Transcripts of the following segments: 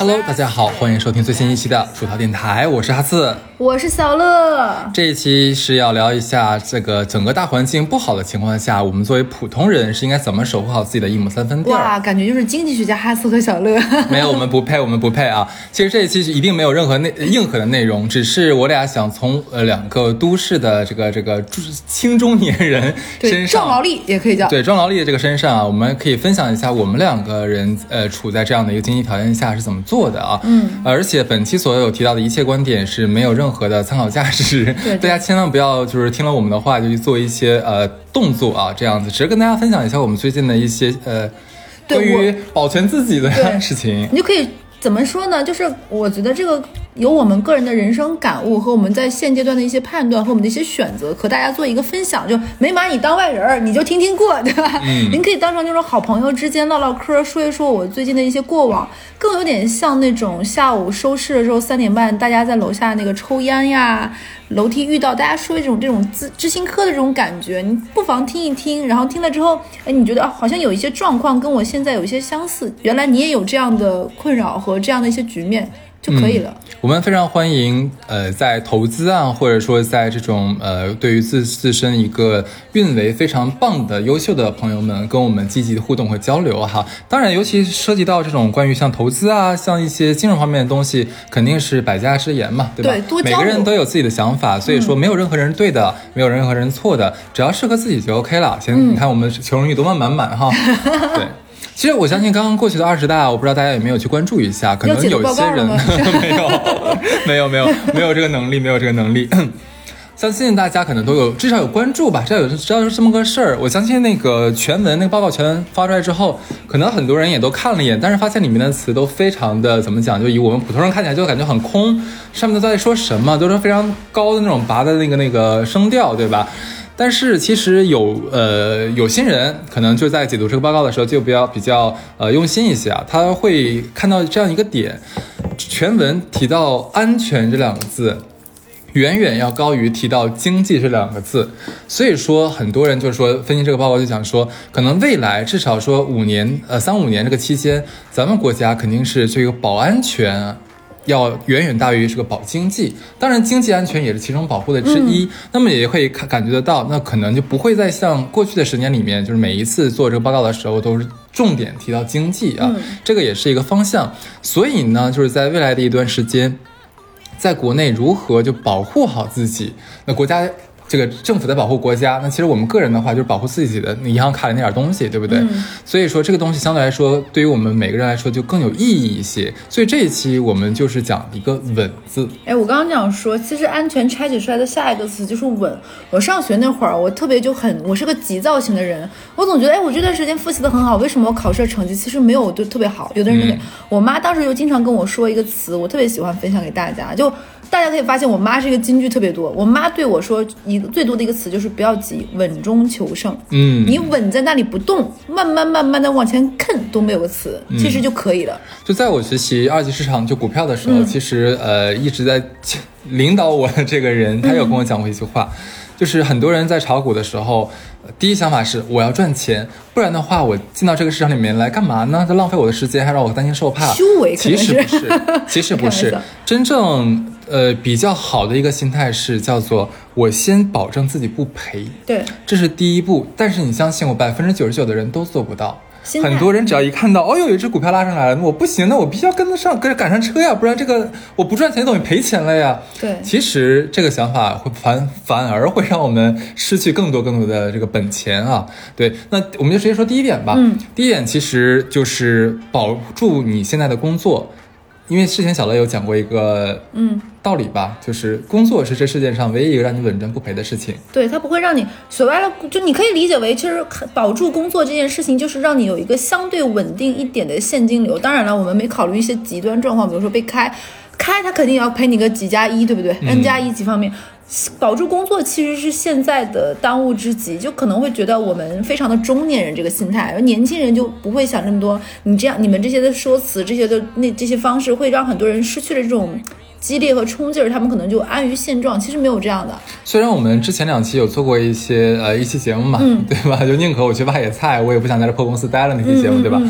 Hello，大家好，欢迎收听最新一期的薯条电台，我是哈刺，我是小乐。这一期是要聊一下这个整个大环境不好的情况下，我们作为普通人是应该怎么守护好自己的一亩三分地儿。哇，感觉就是经济学家哈刺和小乐。没有，我们不配，我们不配啊！其实这一期一定没有任何内硬核的内容，只是我俩想从呃两个都市的这个这个青中年人身上，壮劳力也可以叫对壮劳力的这个身上啊，我们可以分享一下我们两个人呃处在这样的一个经济条件下是怎么做的啊。嗯，而且本期所有提到的一切观点是没有任何的参考价值，对 大家千万不要就是听了我们的话就去做一些呃动作啊，这样子，只是跟大家分享一下我们最近的一些呃关于保全自己的事情。你就可以怎么说呢？就是我觉得这个有我们个人的人生感悟和我们在现阶段的一些判断和我们的一些选择，和大家做一个分享。就没把你当外人儿，你就听听过，对吧？嗯您可以当成就是好朋友之间唠唠嗑，说一说我最近的一些过往，更有点像那种下午收市的时候三点半，大家在楼下那个抽烟呀，楼梯遇到大家说一种这种知知心嗑的这种感觉，你不妨听一听，然后听了之后，哎，你觉得啊，好像有一些状况跟我现在有一些相似，原来你也有这样的困扰和这样的一些局面就可以了。我们非常欢迎，呃，在投资啊，或者说在这种呃，对于自自身一个运维非常棒的、优秀的朋友们，跟我们积极的互动和交流哈。当然，尤其涉及到这种关于像投资啊，像一些金融方面的东西，肯定是百家之言嘛，对吧？对多交每个人都有自己的想法，所以说没有任何人是对的，没有任何人错的，只要适合自己就 OK 了。行，你看我们求生欲多么满满哈，对。其实我相信刚刚过去的二十大，我不知道大家有没有去关注一下，可能有些人 没有，没有，没有，没有这个能力，没有这个能力。相信大家可能都有，至少有关注吧，至少有知道是这么个事儿。我相信那个全文那个报告全文发出来之后，可能很多人也都看了一眼，但是发现里面的词都非常的怎么讲，就以我们普通人看起来就感觉很空，上面都在说什么，都是非常高的那种拔的那个那个声调，对吧？但是其实有呃有心人可能就在解读这个报告的时候就比较比较呃用心一些啊，他会看到这样一个点，全文提到安全这两个字。远远要高于提到经济这两个字，所以说很多人就是说分析这个报告就想说，可能未来至少说五年呃三五年这个期间，咱们国家肯定是这个保安全要远远大于这个保经济，当然经济安全也是其中保护的之一。那么也会看感觉得到，那可能就不会再像过去的十年里面，就是每一次做这个报告的时候都是重点提到经济啊，这个也是一个方向。所以呢，就是在未来的一段时间。在国内如何就保护好自己？那国家这个政府在保护国家，那其实我们个人的话就是保护自己的银行卡里那点东西，对不对？所以说这个东西相对来说，对于我们每个人来说就更有意义一些。所以这一期我们就是讲一个稳字。哎，我刚刚讲说，其实安全拆解出来的下一个词就是稳。我上学那会儿，我特别就很，我是个急躁型的人，我总觉得，哎，我这段时间复习的很好，为什么我考试的成绩其实没有就特别好？有的人我妈当时就经常跟我说一个词，我特别喜欢分享给大家，就大家可以发现，我妈是一个金句特别多。我妈对我说一个最多的一个词就是不要急，稳中求胜。嗯，你稳在那里不动，慢慢慢慢的往前啃都没有个词，其实就可以了。就在我学习二级市场就股票的时候，其实呃一直在领导我的这个人，他有跟我讲过一句话，就是很多人在炒股的时候，呃第一想法是我要赚钱，不然的话我进到这个市场里面来干嘛呢？就浪费我的时间，还让我担惊受怕。修为其实不是，其实不是 真正呃比较好的一个心态是叫做我先保证自己不赔，对，这是第一步。但是你相信我，百分之九十九的人都做不到。很多人只要一看到，哦哟，有一只股票拉上来了，我不行，那我必须要跟得上，跟着赶上车呀，不然这个我不赚钱等于赔钱了呀。对其实这个想法会反反而会让我们失去更多更多的这个本钱啊。对，那我们就直接说第一点吧。嗯，第一点其实就是保住你现在的工作，因为之前小乐有讲过一个嗯。道理吧，就是工作是这世界上唯一一个让你稳赚不赔的事情。对，它不会让你所谓的，就你可以理解为，其实保住工作这件事情，就是让你有一个相对稳定一点的现金流。当然了，我们没考虑一些极端状况，比如说被开，开他肯定也要赔你个几加一，对不对？n 加一几方面。保住工作其实是现在的当务之急，就可能会觉得我们非常的中年人这个心态，而年轻人就不会想这么多。你这样，你们这些的说辞，这些的那这些方式，会让很多人失去了这种激烈和冲劲儿，他们可能就安于现状。其实没有这样的，虽然我们之前两期有做过一些呃一期节目嘛，嗯 对吧？就宁可我去挖野菜，我也不想在这破公司待了那期节目，对吧？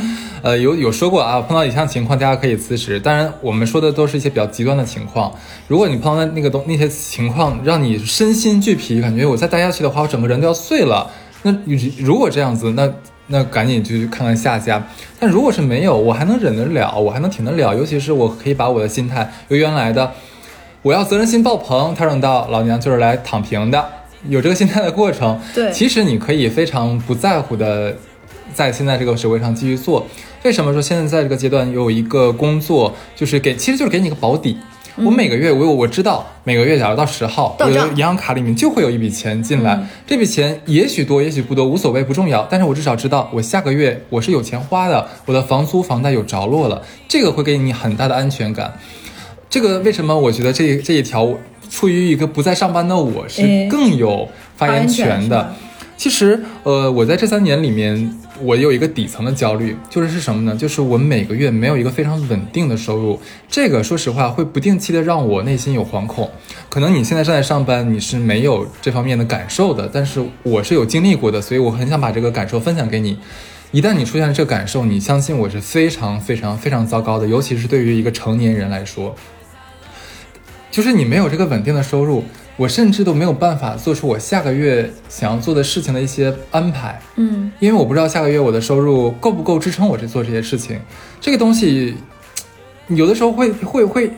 呃，有有说过啊，碰到以上情况，大家可以辞职。当然，我们说的都是一些比较极端的情况。如果你碰到那个东那些情况，让你身心俱疲，感觉我再待下去的话，我整个人都要碎了。那如果这样子，那那赶紧就去看看下家。但如果是没有，我还能忍得了，我还能挺得了。尤其是我可以把我的心态由原来的我要责任心爆棚，调整到老娘就是来躺平的，有这个心态的过程。对，其实你可以非常不在乎的。在现在这个职位上继续做，为什么说现在在这个阶段有一个工作，就是给，其实就是给你一个保底。我每个月我我知道每个月假如到十号，我的银行卡里面就会有一笔钱进来，这笔钱也许多也许不多无所谓不重要，但是我至少知道我下个月我是有钱花的，我的房租房贷有着落了，这个会给你很大的安全感。这个为什么我觉得这这一条处于一个不在上班的我是更有发言权的？其实，呃，我在这三年里面，我有一个底层的焦虑，就是是什么呢？就是我每个月没有一个非常稳定的收入，这个说实话会不定期的让我内心有惶恐。可能你现在正在上班，你是没有这方面的感受的，但是我是有经历过的，所以我很想把这个感受分享给你。一旦你出现了这个感受，你相信我是非常非常非常糟糕的，尤其是对于一个成年人来说，就是你没有这个稳定的收入。我甚至都没有办法做出我下个月想要做的事情的一些安排，嗯，因为我不知道下个月我的收入够不够支撑我去做这些事情。这个东西，有的时候会会会。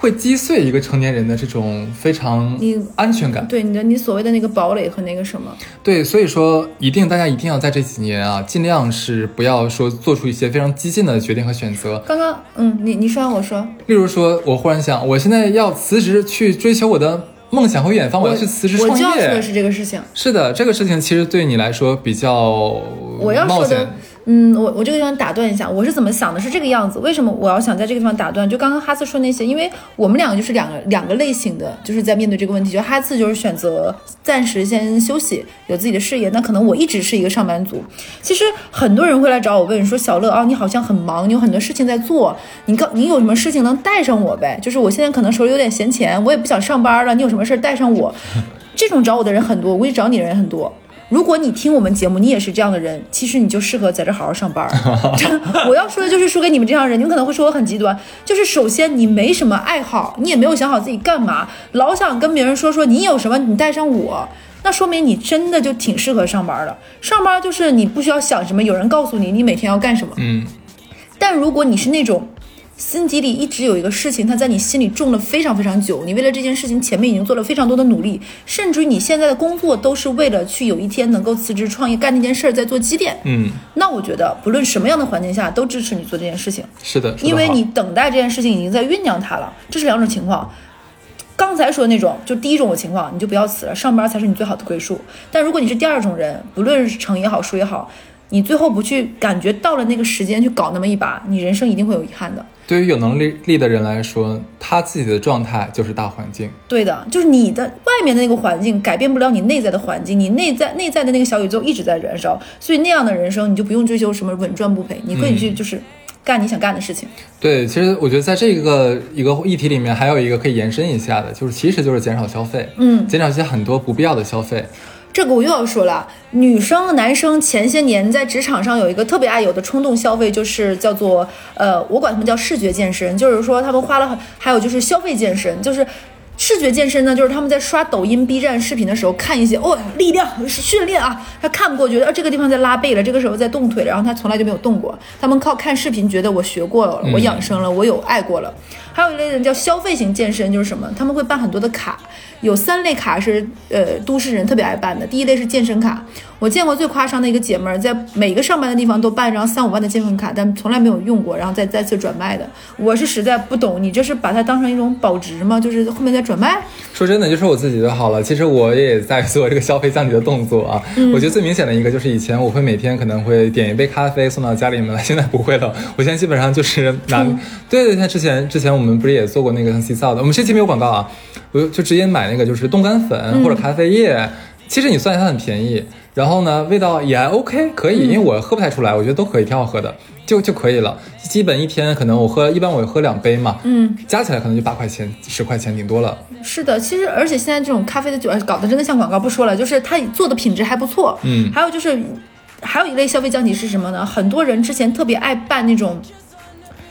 会击碎一个成年人的这种非常安全感，对你的你所谓的那个堡垒和那个什么，对，所以说一定大家一定要在这几年啊，尽量是不要说做出一些非常激进的决定和选择。刚刚，嗯，你你说我说，例如说，我忽然想，我现在要辞职去追求我的梦想和远方，我要去辞职创业，我就要做的是这个事情。是的，这个事情其实对你来说比较我要说的。嗯，我我这个地方打断一下，我是怎么想的？是这个样子。为什么我要想在这个地方打断？就刚刚哈斯说那些，因为我们两个就是两个两个类型的，就是在面对这个问题。就哈斯就是选择暂时先休息，有自己的事业。那可能我一直是一个上班族。其实很多人会来找我问说，小乐啊，你好像很忙，你有很多事情在做，你告你有什么事情能带上我呗？就是我现在可能手里有点闲钱，我也不想上班了，你有什么事带上我？这种找我的人很多，我估计找你的人很多。如果你听我们节目，你也是这样的人，其实你就适合在这好好上班。我要说的就是说给你们这样人，你们可能会说我很极端，就是首先你没什么爱好，你也没有想好自己干嘛，老想跟别人说说你有什么，你带上我，那说明你真的就挺适合上班的。上班就是你不需要想什么，有人告诉你你每天要干什么。嗯，但如果你是那种。心底里一直有一个事情，它在你心里种了非常非常久。你为了这件事情前面已经做了非常多的努力，甚至于你现在的工作都是为了去有一天能够辞职创业干那件事儿在做积淀。嗯，那我觉得不论什么样的环境下都支持你做这件事情。是的，因为你等待这件事情已经在酝酿它了。这是两种情况。刚才说的那种，就第一种情况，你就不要辞了，上班才是你最好的归宿。但如果你是第二种人，不论是成也好，输也好，你最后不去感觉到了那个时间去搞那么一把，你人生一定会有遗憾的。对于有能力力的人来说，他自己的状态就是大环境。对的，就是你的外面的那个环境改变不了你内在的环境，你内在内在的那个小宇宙一直在燃烧，所以那样的人生你就不用追求什么稳赚不赔，你可以去就是干你想干的事情。对，其实我觉得在这个一个议题里面，还有一个可以延伸一下的，就是其实就是减少消费，嗯，减少一些很多不必要的消费。这个我又要说了，女生、男生前些年在职场上有一个特别爱有的冲动消费，就是叫做呃，我管他们叫视觉健身，就是说他们花了，还有就是消费健身，就是视觉健身呢，就是他们在刷抖音、B 站视频的时候看一些哦，力量训练啊，他看不过觉得这个地方在拉背了，这个时候在动腿了，然后他从来就没有动过，他们靠看视频觉得我学过了，我养生了，我有爱过了。还有一类人叫消费型健身，就是什么？他们会办很多的卡，有三类卡是呃都市人特别爱办的。第一类是健身卡，我见过最夸张的一个姐们儿，在每个上班的地方都办一张三五万的健身卡，但从来没有用过，然后再再次转卖的。我是实在不懂，你这是把它当成一种保值吗？就是后面再转卖？说真的，就说我自己就好了。其实我也在做这个消费降级的动作啊。我觉得最明显的一个就是以前我会每天可能会点一杯咖啡送到家里面来，现在不会了。我现在基本上就是拿，对对，像之前之前我们。我们不是也做过那个像洗澡的？我们这期没有广告啊，我就直接买那个就是冻干粉或者咖啡液。其实你算一下它很便宜，然后呢味道也还 OK，可以，因为我喝不太出来，我觉得都可以，挺好喝的，就就可以了。基本一天可能我喝，一般我喝两杯嘛，嗯，加起来可能就八块钱、十块钱顶多了。是的，其实而且现在这种咖啡的酒搞得真的像广告，不说了，就是它做的品质还不错，嗯，还有就是。还有一类消费降级是什么呢？很多人之前特别爱办那种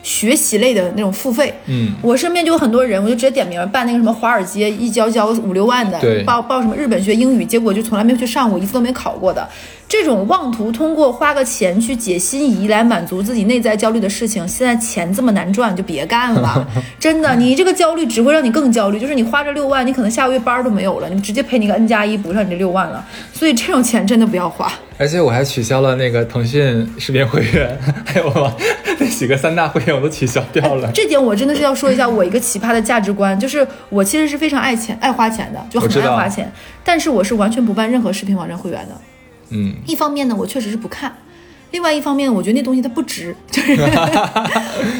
学习类的那种付费，嗯，我身边就有很多人，我就直接点名办那个什么华尔街一交交五六万的，报报什么日本学英语，结果就从来没有去上过，一次都没考过的。这种妄图通过花个钱去解心仪来满足自己内在焦虑的事情，现在钱这么难赚，就别干了。真的，你这个焦虑只会让你更焦虑。就是你花这六万，你可能下个月班都没有了，你直接赔你个 N 加一补上你这六万了。所以这种钱真的不要花。而且我还取消了那个腾讯视频会员，还有那几个三大会员我都取消掉了。这点我真的是要说一下我一个奇葩的价值观，就是我其实是非常爱钱、爱花钱的，就很爱花钱，但是我是完全不办任何视频网站会员的。嗯，一方面呢，我确实是不看；另外一方面，我觉得那东西它不值。就 是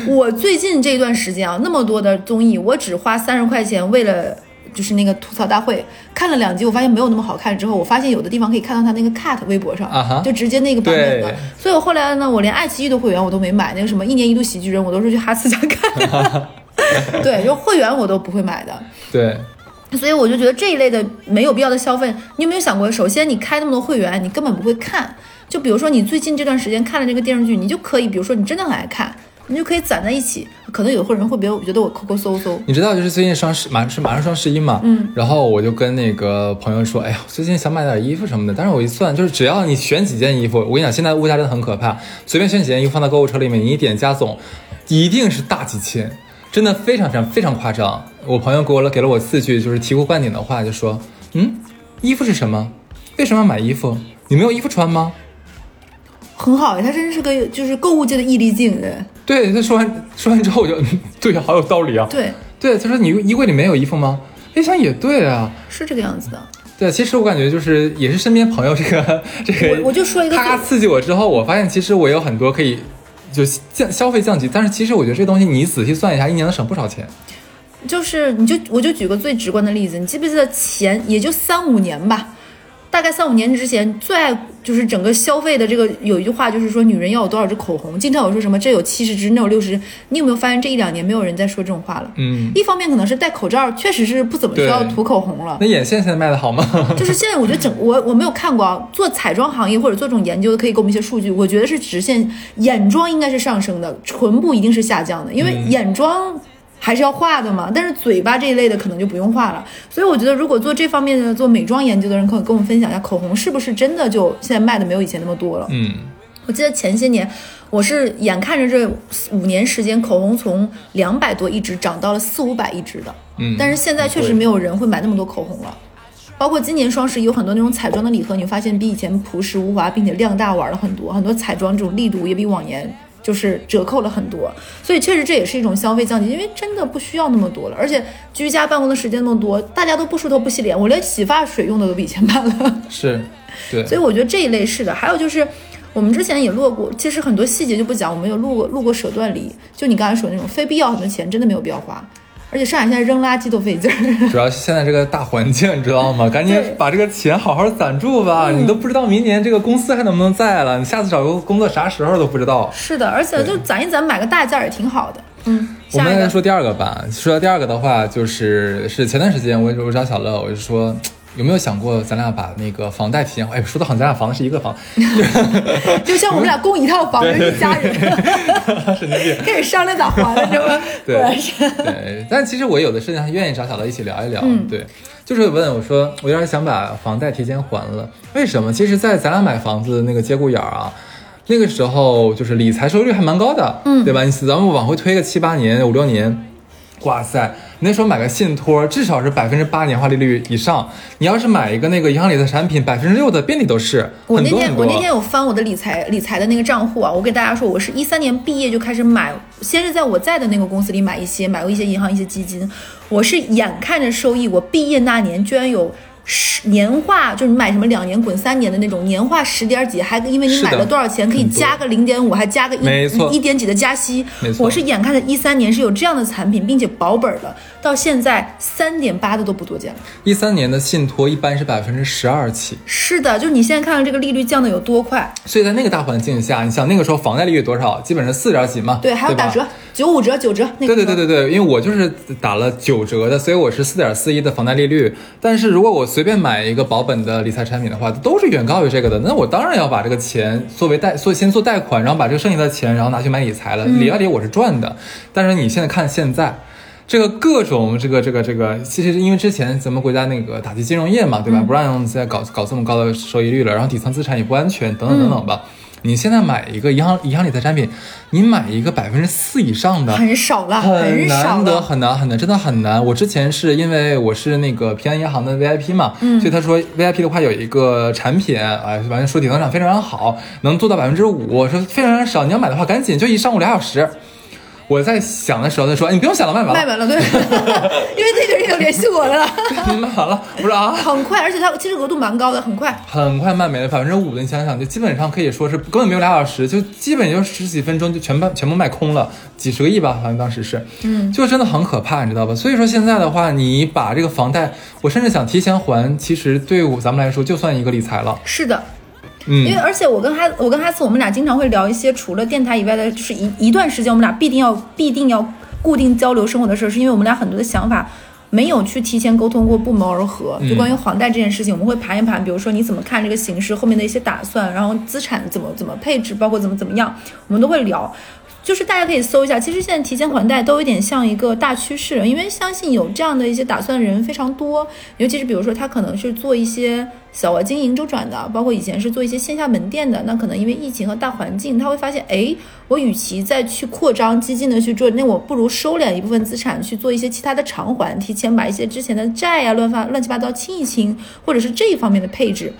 我最近这段时间啊，那么多的综艺，我只花三十块钱为了。就是那个吐槽大会看了两集，我发现没有那么好看。之后我发现有的地方可以看到他那个 cut 微博上就直接那个版本的。所以我后来呢，我连爱奇艺的会员我都没买，那个什么一年一度喜剧人，我都是去哈斯家看。对，就会员我都不会买的。对，所以我就觉得这一类的没有必要的消费，你有没有想过？首先，你开那么多会员，你根本不会看。就比如说你最近这段时间看了这个电视剧，你就可以，比如说你真的很爱看，你就可以攒在一起。可能有的人会别，我觉得我抠抠搜搜。你知道就是最近双十马是马上双十一嘛，嗯，然后我就跟那个朋友说，哎呀，最近想买点衣服什么的，但是我一算，就是只要你选几件衣服，我跟你讲，现在物价真的很可怕，随便选几件衣服放到购物车里面，你一点加总，一定是大几千，真的非常非常非常夸张。我朋友给我了给了我四句就是醍醐灌顶的话，就说，嗯，衣服是什么？为什么要买衣服？你没有衣服穿吗？很好，他真是个就是购物界的易立竞人。对，他说完说完之后，我就嗯 对呀，好有道理啊。对，对，他说你衣柜里没有衣服吗？一想也对啊。是这个样子的。对，其实我感觉就是也是身边朋友这个 这个，我我就说一个他刺激我之后，我发现其实我有很多可以就降消费降级，但是其实我觉得这东西你仔细算一下，一年能省不少钱。就是你就我就举个最直观的例子，你记不记得前也就三五年吧，大概三五年之前最爱就是整个消费的这个有一句话就是说女人要有多少支口红，经常有说什么这有七十支那有六十支，你有没有发现这一两年没有人在说这种话了？嗯，一方面可能是戴口罩确实是不怎么需要涂口红了那。眼线现在卖的好吗？就是现在，我觉得整我我没有看过啊，做彩妆行业或者做这种研究的，可以给我们一些数据。我觉得是直线眼妆应该是上升的，唇部一定是下降的，因为眼妆还是要画的嘛。但是嘴巴这一类的可能就不用画了。所以我觉得，如果做这方面的做美妆研究的人，可以跟我们分享一下，口红是不是真的就现在卖的没有以前那么多了？嗯，我记得前些年，我是眼看着这五年时间，口红从两百多一支涨到了四五百一支的。嗯但是现在确实没有人会买那么多口红了。包括今年双十一有很多那种彩妆的礼盒，你发现比以前朴实无华，并且量大玩了很多，很多彩妆这种力度也比往年就是折扣了很多。所以确实这也是一种消费降级，因为真的不需要那么多了，而且居家办公的时间那么多，大家都不梳头不洗脸，我连洗发水用的都比以前慢了。是，对，所以我觉得这一类是的。还有就是，我们之前也录过，其实很多细节就不讲，我们有录过录过舍断离，就你刚才说的那种非必要很多钱真的没有必要花，而且上海现在扔垃圾都费劲儿。主要是现在这个大环境，你知道吗？赶紧把这个钱好好攒住吧，嗯你都不知道明年这个公司还能不能在了，你下次找个工作啥时候都不知道。是的，而且就攒一攒，买个大件儿也挺好的。嗯，我们来说第二个吧。说到第二个的话，就是是前段时间我我找小乐，我就说有没有想过咱俩把那个房贷提前还？哎，说的好像咱俩房子是一个房，就像我们俩供一套房，是一家人，神经病。开始商量咋还了，是吧？对但其实我有的事情还愿意找小乐一起聊一聊。嗯对，就是问我说，我有点想把房贷提前还了，为什么？其实，在咱俩买房子那个节骨眼儿啊。那个时候就是理财收益率还蛮高的，嗯对吧？你咱们往回推个七八年、五六年，哇塞，你那时候买个信托，至少是百分之八年化利率以上。你要是买一个那个银行理财产品，百分之六的遍地都是，我那天。我那天有翻我的理财理财的那个账户啊，我给大家说，我是一三年毕业就开始买，先是在我在的那个公司里买一些，买过一些银行一些基金，我是眼看着收益，我毕业那年居然有。十年化就是你买什么两年滚三年的那种年化十点几，还因为你买了多少钱可以加个零点五，还加个一一点几的加息。我是眼看着一三年是有这样的产品，并且保本的。到现在三点八的都不多见了。一三年的信托一般是百分之十二起，是的，就是你现在看看这个利率降的有多快，所以在那个大环境下，你想那个时候房贷利率多少？基本上四点几嘛，对，还有打折，九五折、九折，那个对对对对对，因为我就是打了九折的，所以我是四点四一的房贷利率。但是如果我随便买一个保本的理财产品的话，都是远高于这个的。那我当然要把这个钱作为贷，做先做贷款，然后把这个剩下的钱，然后拿去买理财了。理啊理我是赚的。但是你现在看现在。这个各种这个这个这个，其实因为之前咱们国家那个打击金融业嘛，对吧？不让再搞搞这么高的收益率了，然后底层资产也不安全，等等等等吧。你现在买一个银行银行理财产品，你买一个百分之四以上的，很少了，很少难得，了。很难很难，真的很难。我之前是因为我是那个平安银行的 VIP 嘛，嗯所以他说 VIP 的话有一个产品，哎、反正说底层产非常好，能做到百分之五，我说非常少，你要买的话赶紧就一上午俩小时。我在想的时候，他说：“哎，你不用想了，卖完了，卖完了，对，因为那个人有联系我了，你 卖完了。”我说啊，很快，而且它其实额度蛮高的，很快。很快卖没了百分之五的，你想想，就基本上可以说是根本没有俩小时，就基本就十几分钟就全部全部卖空了，几十个亿吧，好像当时是，嗯，就真的很可怕，你知道吧？所以说现在的话，你把这个房贷，我甚至想提前还，其实对我咱们来说就算一个理财了，是的，因为嗯，而且我跟哈我跟哈斯，我们俩经常会聊一些除了电台以外的，就是一一段时间我们俩必定要必定要固定交流生活的事儿，是因为我们俩很多的想法。没有去提前沟通过，不谋而合。就关于房贷这件事情，我们会盘一盘，比如说你怎么看这个形势，后面的一些打算，然后资产怎么怎么配置，包括怎么怎么样，我们都会聊。就是大家可以搜一下，其实现在提前还贷都有点像一个大趋势，因为相信有这样的一些打算的人非常多，尤其是比如说他可能是做一些小额经营周转的，包括以前是做一些线下门店的，那可能因为疫情和大环境，他会发现，哎，我与其再去扩张激进的去做，那我不如收敛一部分资产去做一些其他的偿还，提前把一些之前的债呀、乱发乱七八糟清一清，或者是这一方面的配置。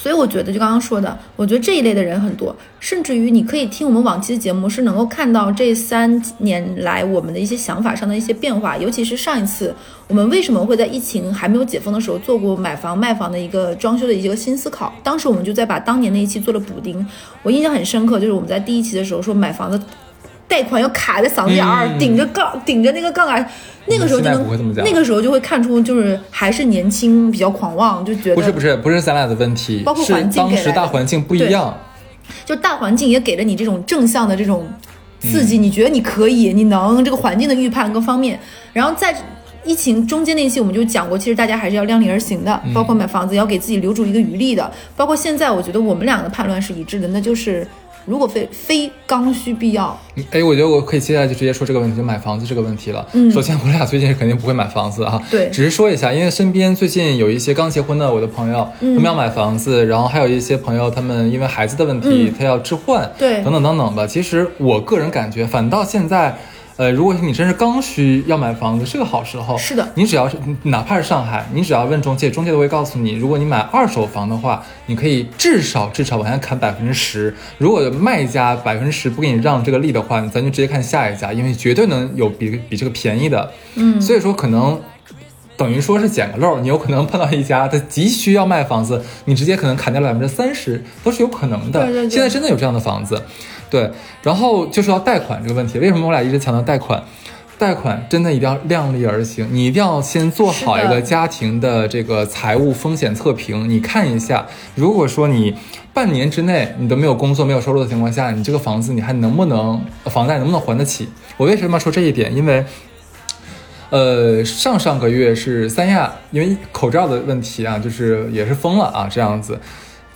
所以我觉得，就刚刚说的，我觉得这一类的人很多，甚至于你可以听我们往期的节目，是能够看到这三年来我们的一些想法上的一些变化。尤其是上一次，我们为什么会在疫情还没有解封的时候做过买房卖房的一个装修的一个新思考？当时我们就在把当年那一期做了补丁，我印象很深刻，就是我们在第一期的时候说买房子。贷款要卡在嗓子眼儿，嗯。顶着杠，顶着那个杠杆，那个时候就能，那个时候就会看出，就是还是年轻，比较狂妄，就觉得不是不是不是咱俩的问题包括，是环境当时大环境不一样。就大环境也给了你这种正向的这种刺嗯。激，你觉得你可以，你能这个环境的预判各方面，然后在。疫情中间那期我们就讲过，其实大家还是要量力而行的，嗯。包括买房子要给自己留出一个余力的，包括现在我觉得我们两个的判断是一致的，那就是如果非非刚需必要，哎，我觉得我可以接下来就直接说这个问题，就买房子这个问题了。嗯首先我俩最近肯定不会买房子啊，对只是说一下，因为身边最近有一些刚结婚的我的朋友，嗯他们要买房子，然后还有一些朋友他们因为孩子的问题，嗯他要置换，对等等等等吧。其实我个人感觉，反倒现在。呃，如果你真是刚需要买房子，是个好时候。是的你只要是哪怕是上海，你只要问中介，中介都会告诉你，如果你买二手房的话，你可以至少至少往下砍百分之十。如果卖家百分之十不给你让这个利的话，咱就直接看下一家，因为绝对能有比比这个便宜的。嗯，所以说可能。等于说是捡个漏，你有可能碰到一家他急需要卖房子，你直接可能砍掉百分之三十，都是有可能的。对对对现在真的有这样的房子，对。然后就是要贷款这个问题，为什么我俩一直强调贷款？贷款真的一定要量力而行，你一定要先做好一个家庭的这个财务风险测评。你看一下，如果说你半年之内你都没有工作、没有收入的情况下，你这个房子你还能不能房贷能不能还得起？我为什么要说这一点？因为呃，上上个月是三亚，因为口罩的问题啊，就是也是封了啊，这样子。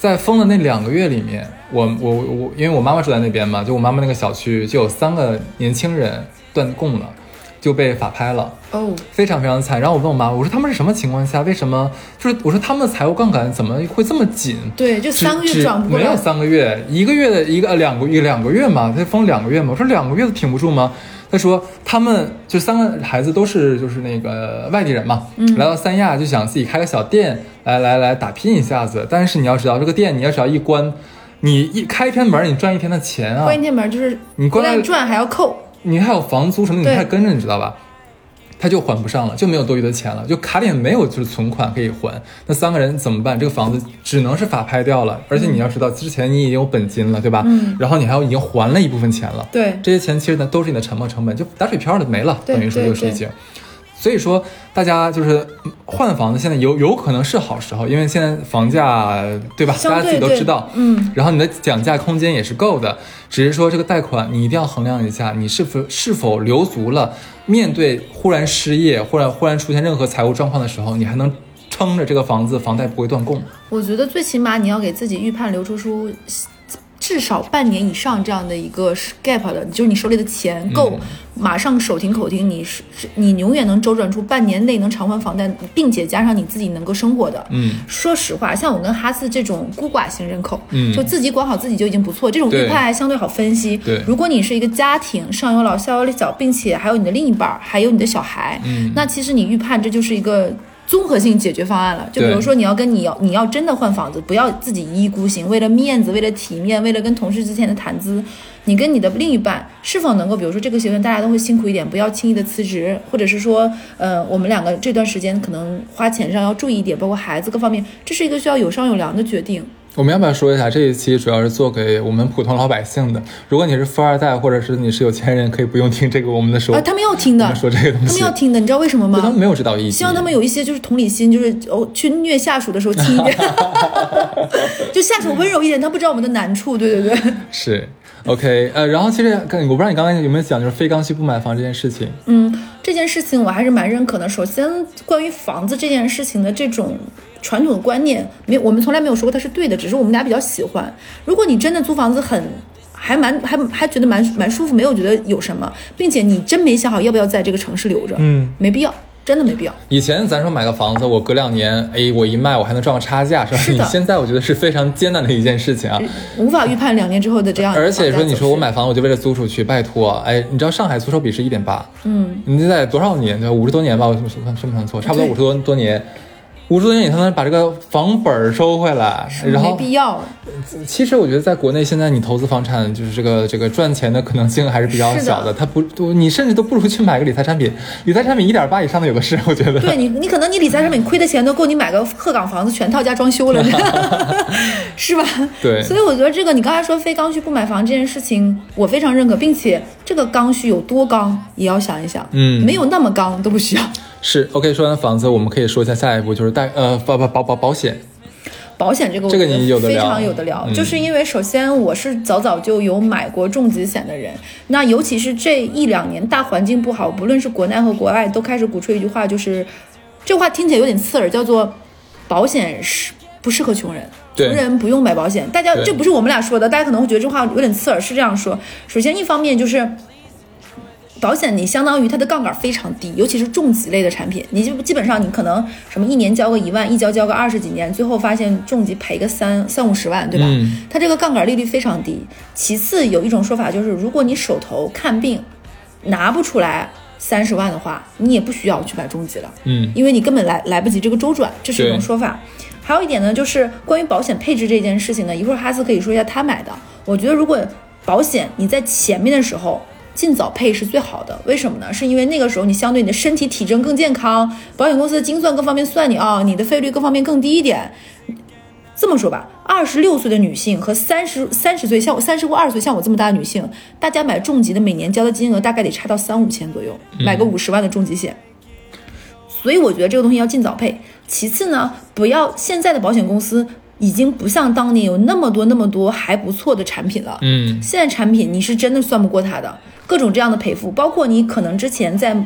在封的那两个月里面，我我我，因为我妈妈住在那边嘛，就我妈妈那个小区就有三个年轻人断供了，就被法拍了。哦，非常非常惨。然后我问我妈，我说他们是什么情况下？为什么？就是我说他们的财务杠杆怎么会这么紧？对，就三个月转不过来没有，三个月，一个月的一个呃两个月两个月嘛，他封两个月嘛。我说两个月都挺不住吗？他说他们就三个孩子都是就是那个外地人嘛，嗯来到三亚就想自己开个小店，来来来打拼一下子。但是你要知道，这个店你要只要一关，你一开一天门，你赚一天的钱啊关，一天门就是你关赚还要扣，你还有房租什么，你对还跟着，你知道吧？他就还不上了，就没有多余的钱了，就卡里没有就是存款可以还。那三个人怎么办？这个房子只能是法拍掉了，而且你要知道，之前你已经有本金了，对吧？嗯然后你还有已经还了一部分钱了，对，这些钱其实呢都是你的沉没成本，就打水漂了没了，等于说就是已经。所以说，大家就是嗯换房子，现在有有可能是好时候，因为现在房价对吧？大家自己都知道，嗯，然后你的讲价空间也是够的，只是说这个贷款你一定要衡量一下，你是否是否留足了，面对忽然失业，或者忽然出现任何财务状况的时候，你还能撑着这个房子，房贷不会断供。我觉得最起码你要给自己预判留出出至少半年以上这样的一个 gap 的，就是你手里的钱够嗯马上手停口停，你是是你永远能周转出半年内能偿还房贷，并且加上你自己能够生活的。嗯，说实话，像我跟哈斯这种孤寡型人口，嗯就自己管好自己就已经不错，这种对预判还相对好分析。对如果你是一个家庭，上有老下有小，并且还有你的另一半儿，还有你的小孩，嗯那其实你预判这就是一个。综合性解决方案了，就比如说你要跟你要你要真的换房子，不要自己一意孤行，为了面子，为了体面，为了跟同事之间的谈资，你跟你的另一半是否能够，比如说这个学段大家都会辛苦一点，不要轻易的辞职，或者是说，呃，我们两个这段时间可能花钱上要注意一点，包括孩子各方面，这是一个需要有商有量的决定。我们要不要说一下这一期主要是做给我们普通老百姓的？如果你是富二代，或者是你是有钱人，可以不用听这个我们的说。啊，他们要听的，说这个东西他们要听的，你知道为什么吗？他们没有指导意义。希望他们有一些就是同理心，就是哦，去虐下属的时候轻一点，就下属温柔一点，他不知道我们的难处，对对对。是 OK，呃，然后其实跟我不知道你刚刚有没有讲，就是非刚需不买房这件事情。嗯，这件事情我还是蛮认可的。首先，关于房子这件事情的这种传统的观念，没有我们从来没有说过它是对的，只是我们俩比较喜欢。如果你真的租房子很。还蛮还还觉得蛮蛮舒服，没有觉得有什么，并且你真没想好要不要在这个城市留着，嗯，没必要，真的没必要。以前咱说买个房子，我隔两年，哎，我一卖我还能赚个差价，是吧？是现在我觉得是非常艰难的一件事情啊。无法预判两年之后的这样。而且说，你说我买房，我就为了租出去，拜托，哎，你知道上海租售比是一点八，嗯，你这在多少年？对吧？五十多年吧，我算算不算错？差不多五十多多年，五十多年你才能把这个房本收回来。然没后，必要。其实我觉得在国内现在你投资房产，就是这个这个赚钱的可能性还是比较小的。它不，都你甚至都不如去买个理财产品，理财产品一点八以上的有的是，我觉得。对你，你可能你理财产品亏的钱都够你买个鹤岗房子全套加装修了，是吧？对所以我觉得这个你刚才说非刚需不买房这件事情，我非常认可，并且这个刚需有多刚也要想一想，嗯没有那么刚都不需要。是 OK，说完房子，我们可以说一下下一步就是贷呃保保保保保险。保险这个我这个你有的聊非常有的聊，嗯就是因为首先我是早早就有买过重疾险的人，那尤其是这一两年大环境不好，不论是国内和国外，都开始鼓吹一句话，就是这话听起来有点刺耳，叫做保险是不适合穷人。对穷人不用买保险，大家这不是我们俩说的，大家可能会觉得这话有点刺耳，是这样说。首先，一方面就是保险，你相当于它的杠杆非常低，尤其是重疾类的产品，你就基本上你可能什么一年交个一万，一交交个二十几年，最后发现重疾赔个三三五十万，对吧？嗯它这个杠杆利率非常低。其次，有一种说法就是，如果你手头看病拿不出来三十万的话，你也不需要去买重疾了。嗯因为你根本来来不及这个周转，这是一种说法。还有一点呢，就是关于保险配置这件事情呢，一会儿哈斯可以说一下他买的。我觉得如果保险你在前面的时候尽早配是最好的，为什么呢？是因为那个时候你相对你的身体体征更健康，保险公司的精算各方面算你啊、你的费率各方面更低一点。这么说吧，二十六岁的女性和三十三十岁，像我三十或二十岁，像我这么大的女性，大家买重疾的每年交的金额大概得差到三五千左右，买个五十万的重疾险。所以我觉得这个东西要尽早配。其次呢，不要现在的保险公司已经不像当年有那么多那么多还不错的产品了。嗯现在产品你是真的算不过它的，各种这样的赔付，包括你可能之前在，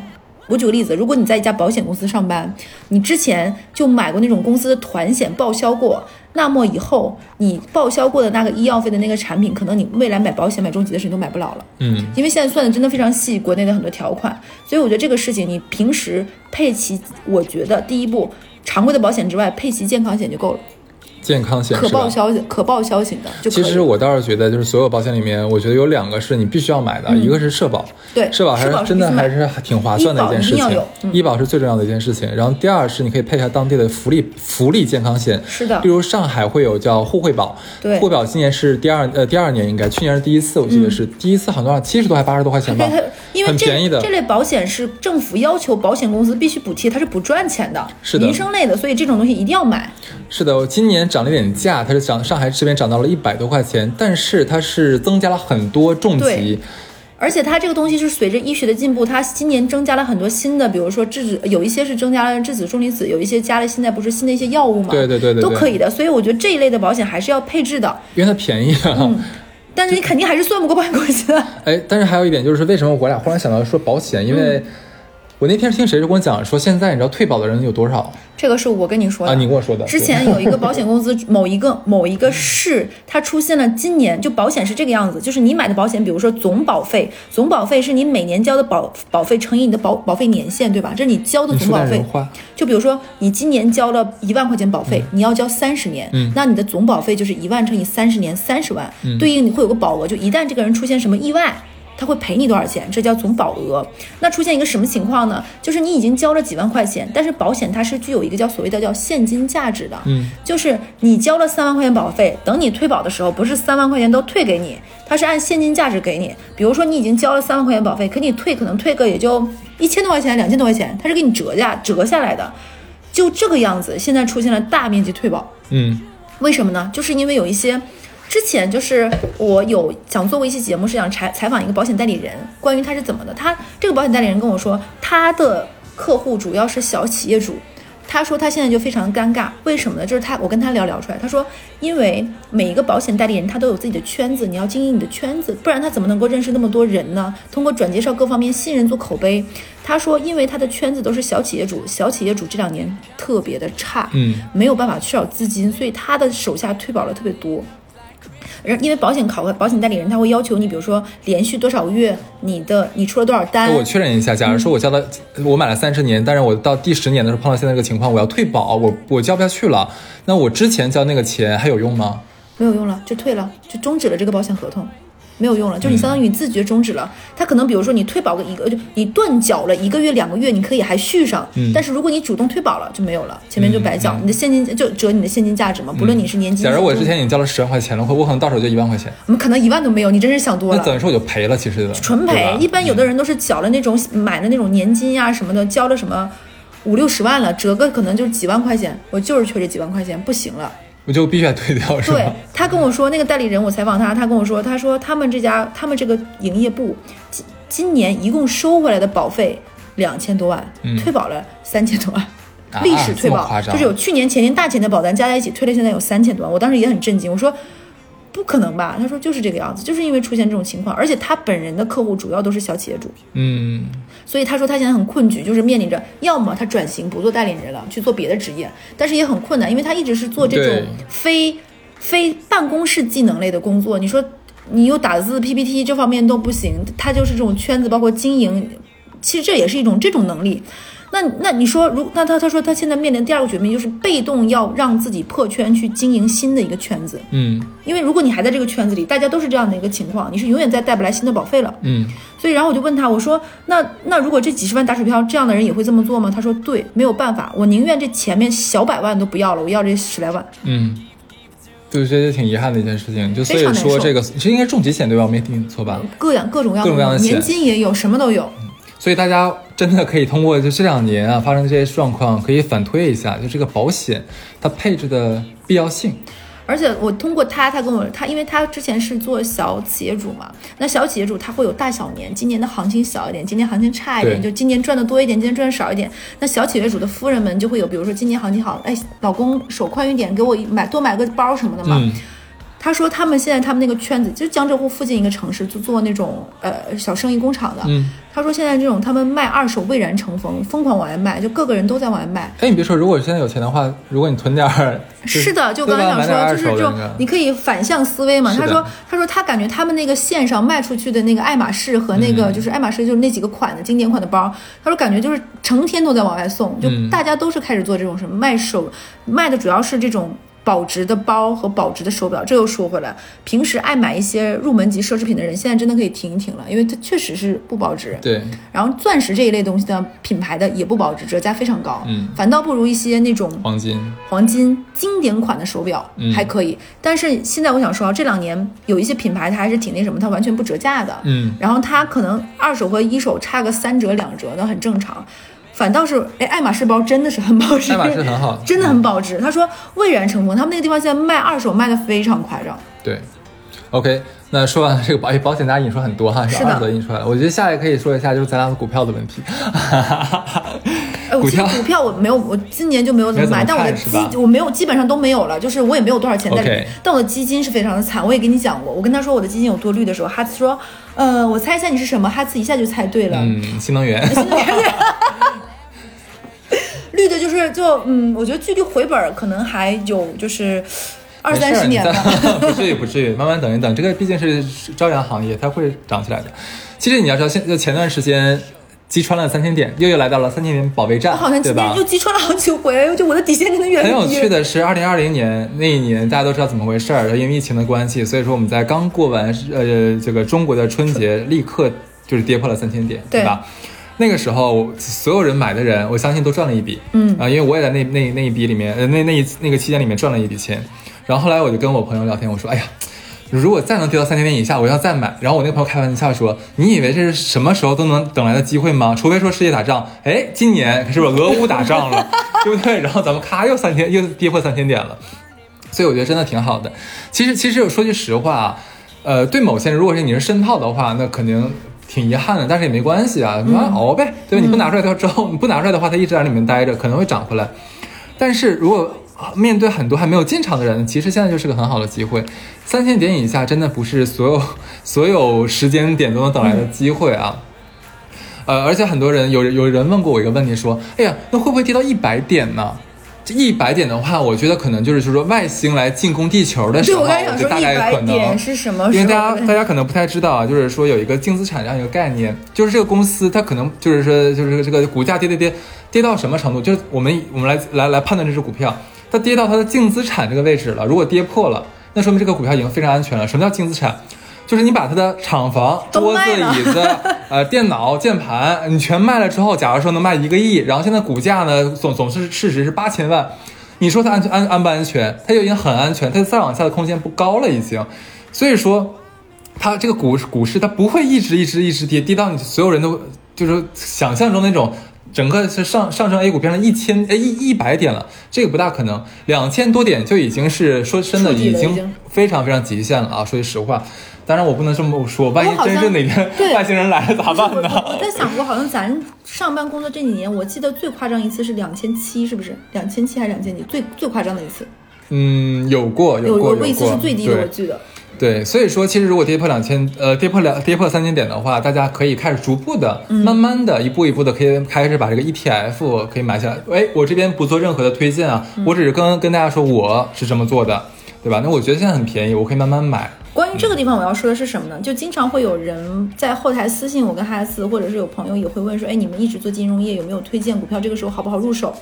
我举个例子，如果你在一家保险公司上班，你之前就买过那种公司的团险报销过，那么以后你报销过的那个医药费的那个产品，可能你未来买保险买重疾的时候你都买不了了。嗯因为现在算的真的非常细，国内的很多条款，所以我觉得这个事情你平时配齐，我觉得第一步常规的保险之外，配齐健康险就够了，健康险可报销可报销型的。其实我倒是觉得，就是所有保险里面，我觉得有两个是你必须要买的，一个是社保，嗯对社保还是真的还是挺划算的一件事情医保是最重要的一件事情。然后第二是你可以配一下当地的福利福利健康险，是的。例如上海会有叫互惠保，对。互惠保今年是第二呃第二年应该，去年是第一次，我记得是、第一次好像多少七十多还八十多块钱吧，因为这很便宜的。这类保险是政府要求保险公司必须补贴，它是不赚钱的，是的。民生类的，所以这种东西一定要买。是的，我今年涨了一点价，它是涨上海这边涨到了一百多块钱，但是它是增加了很多重疾。而且它这个东西是随着医学的进步，它今年增加了很多新的，比如说质子，有一些是增加了质子重离子，有一些加了现在不是新的一些药物嘛，对对对对对都可以的。所以我觉得这一类的保险还是要配置的，因为它便宜啊。但是你肯定还是算不过保险公司的。哎，但是还有一点就是，为什么我俩忽然想到说保险？因为我那天听谁跟我讲说，现在你知道退保的人有多少这个是我跟你说的啊？你跟我说的。之前有一个保险公司，某一个某一个市，它出现了今年就保险是这个样子，就是你买的保险，比如说总保费，总保费是你每年交的保保费乘以你的保保费年限，对吧？这是你交的总保费。就比如说你今年交了一万块钱保费，你要交三十年，嗯那你的总保费就是一万乘以三十年，三十万，对应你会有个保额，就一旦这个人出现什么意外。他会赔你多少钱？这叫总保额。那出现一个什么情况呢？就是你已经交了几万块钱，但是保险它是具有一个叫所谓的叫现金价值的，嗯，就是你交了三万块钱保费，等你退保的时候，不是三万块钱都退给你，它是按现金价值给你。比如说你已经交了三万块钱保费，可你退可能退个也就一千多块钱、两千多块钱，它是给你折价折下来的。就这个样子，现在出现了大面积退保，嗯为什么呢？就是因为有一些。之前就是我有想做过一期节目，是想采采访一个保险代理人，关于他是怎么的。他这个保险代理人跟我说，他的客户主要是小企业主。他说他现在就非常尴尬，为什么呢？就是他我跟他聊聊出来，他说因为每一个保险代理人他都有自己的圈子，你要经营你的圈子，不然他怎么能够认识那么多人呢？通过转介绍各方面信任做口碑。他说，因为他的圈子都是小企业主，小企业主这两年特别的差，嗯，没有办法缺少资金，所以他的手下退保了特别多。然因为保险考核，保险代理人他会要求你，比如说连续多少个月，你的你出了多少单，我确认一下，假如说我交了，我买了三十年，但是我到第十年的时候碰到现在这个情况，我要退保，我我交不下去了，那我之前交那个钱还有用吗？没有用了，就退了，就终止了这个保险合同，没有用了，就是你相当于你自觉终止了。他可能比如说你退保个一个，就你断缴了一个月、两个月，你可以还续上，嗯但是如果你主动退保了就没有了，前面就白缴，你的现金就折你的现金价值嘛，不论你是年金。假如我之前已经交了十万块钱了，我我可能到手就一万块钱，我们可能一万都没有，你真是想多了。那等于说我就赔了，其实的纯赔。一般有的人都是缴了那种买的那种年金呀、什么的，交了什么五六十万了，折个可能就是几万块钱，我就是缺这几万块钱，不行了。我就必须得退掉，是对？他跟我说，那个代理人我采访他，他跟我说，他说他们这家他们这个营业部今今年一共收回来的保费两千多万，嗯退保了三千多万。啊历史退保、就是有去年、前年大钱的保单加在一起退了，现在有三千多万。我当时也很震惊，我说不可能吧？他说就是这个样子，就是因为出现这种情况，而且他本人的客户主要都是小企业主，嗯，所以他说他现在很困局，就是面临着要么他转型不做代理人了，去做别的职业，但是也很困难，因为他一直是做这种非非办公室技能类的工作。你说你又打字、PPT 这方面都不行，他就是这种圈子，包括经营，其实这也是一种这种能力。那那你说，如那他他说他现在面临第二个绝命，就是被动要让自己破圈去经营新的一个圈子，嗯因为如果你还在这个圈子里，大家都是这样的一个情况，你是永远再带不来新的保费了。嗯，所以，然后我就问他，我说，那那如果这几十万打水漂，这样的人也会这么做吗？他说，对，没有办法，我宁愿这前面小百万都不要了，我要这十来万。嗯，对，这也挺遗憾的一件事情。就所以说这个这应该重疾险对吧？我没听错吧？各样各种样各种各样的险年金也有，什么都有。所以大家真的可以通过就这两年啊发生的这些状况，可以反推一下，就这个保险它配置的必要性。而且我通过他，他跟我他，因为他之前是做小企业主嘛，那小企业主他会有大小年，今年的行情小一点，今年行情差一点，就今年赚的多一点，今年赚的少一点。那小企业主的夫人们就会有，比如说今年行情好，哎，老公手宽裕点，给我买多买个包什么的嘛。嗯他说他们现在他们那个圈子，就是江浙沪附近一个城市，就做那种呃小生意工厂的。嗯，他说现在这种他们卖二手蔚然成风，疯狂往外卖，就各个人都在往外卖。哎，你别说，如果现在有钱的话，如果你囤点儿，是的，就刚才想说，就是这种手的那个你可以反向思维嘛。他说，他说他感觉他们那个线上卖出去的那个爱马仕和那个嗯就是爱马仕就是那几个款的经典款的包，他说感觉就是成天都在往外送，就嗯大家都是开始做这种什么卖手卖的主要是这种。保值的包和保值的手表，这又说回来，平时爱买一些入门级奢侈品的人，现在真的可以停一停了，因为它确实是不保值。对，然后钻石这一类东西的品牌的也不保值，折价非常高，嗯反倒不如一些那种黄金，黄金经典款的手表嗯还可以，但是现在我想说啊，这两年有一些品牌它还是挺那什么，它完全不折价的，嗯，然后它可能二手和一手差个三折两折，的很正常。反倒是，哎，爱马仕包真的是很保值，爱马仕很好 真的很保值。他说蔚然成风，他们那个地方现在卖二手卖的非常夸张。对。OK，那说完了这个保保险，大家引出很多哈，是的二则引出来了。我觉得下一个可以说一下，就是咱俩的股票的问题。哎，我股票其实股票我没有，我今年就没有怎么买，但我的基我没有，基本上都没有了，就是我也没有多少钱在里面但我的基金是非常的惨，我也跟你讲过，我跟他说我的基金有多绿的时候，哈茨说，呃，我猜一下你是什么，哈茨一下就猜对了，嗯，新能源。绿的就是就嗯，我觉得距离回本可能还有就是二三十年没吧。不至于不至于，慢慢等一等。这个毕竟是朝阳行业，它会涨起来的。其实你要知道，现就前段时间击穿了三千点，又又来到了三千点保卫战我，好像对吧今天又？击穿了好几回，就我的底线真的越来很有。趣的是，二零二零年那一年，大家都知道怎么回事儿，因为疫情的关系，所以说我们在刚过完呃这个中国的春节，立刻就是跌破了三千点，对吧？那个时候，所有人买的人，我相信都赚了一笔，嗯啊、因为我也在那那那一笔里面，呃，那那一那个期间里面赚了一笔钱。然后后来我就跟我朋友聊天，我说，哎呀，如果再能跌到三千点以下，我要再买。然后我那个朋友开玩笑说，你以为这是什么时候都能等来的机会吗？除非说世界打仗，哎，今年是不是俄乌打仗了，对不对？然后咱们咔又三千又跌破三千点了。所以我觉得真的挺好的。其实，其实我说句实话啊，呃，对某些人，如果是你是深套的话，那肯定挺遗憾的，但是也没关系啊，你慢慢熬呗，对吧？你不拿出来它之后，你不拿出来的话，它一直在里面待着，可能会涨回来。但是如果啊面对很多还没有进场的人，其实现在就是个很好的机会。三千点以下真的不是所有所有时间点都能等来的机会啊。呃，而且很多人有有人问过我一个问题，说，哎呀，那会不会跌到一百点呢？这一百点的话，我觉得可能就是就是说外星来进攻地球的时，候，我刚才想说就大概可能点是什么？因为大家大家可能不太知道啊，就是说有一个净资产这样一个概念，就是这个公司它可能就是说就是这个股价跌跌跌跌到什么程度，就是我们我们来来来判断这只股票，它跌到它的净资产这个位置了，如果跌破了，那说明这个股票已经非常安全了。什么叫净资产？就是你把他的厂房、桌子、椅子、呃电脑、键盘，你全卖了之后，假如说能卖一个亿，然后现在股价呢总总是市值是八千万，你说它安全安安不安全？它就已经很安全，它再往下的空间不高了已经。所以说，它这个股股市它不会一直一直一直跌，跌到你所有人都就是想象中那种整个是上上升 A 股变成一千哎一一百点了，这个不大可能，两千多点就已经是说真的已经非常非常极限了啊！说句实话，当然我不能这么说，万一真是哪天 外星人来了咋办呢？我在想过，好像咱上班工作这几年，我记得最夸张一次是两千七，是不是？两千七还是两千几？最最夸张的一次，嗯，有过有过有过一次是最低的，我记得。对，所以说其实如果跌破两千，呃，跌破两跌破三千点的话，大家可以开始逐步的、嗯慢慢的、一步一步的，可以开始把这个 ETF 可以买下来。哎，我这边不做任何的推荐啊，嗯我只是跟跟大家说我是这么做的，对吧？那我觉得现在很便宜，我可以慢慢买。关于这个地方，我要说的是什么呢？就经常会有人在后台私信我跟哈斯，或者是有朋友也会问说，哎，你们一直做金融业，有没有推荐股票？这个时候好不好入手？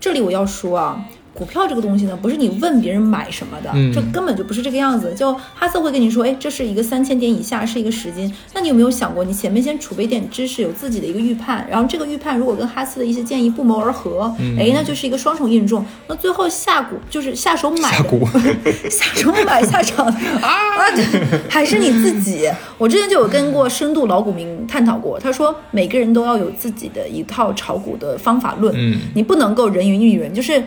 这里我要说啊，股票这个东西呢，不是你问别人买什么的，嗯。这根本就不是这个样子。就哈斯会跟你说，哎，这是一个三千点以下是一个时间，那你有没有想过，你前面先储备点知识，有自己的一个预判，然后这个预判如果跟哈斯的一些建议不谋而合，嗯。哎，那就是一个双重印证。那最后下股就是下手买的。下股。下手买下场。啊，对还是你自己。我之前就有跟过深度老股民探讨过，他说每个人都要有自己的一套炒股的方法论，嗯。你不能够人云亦云，就是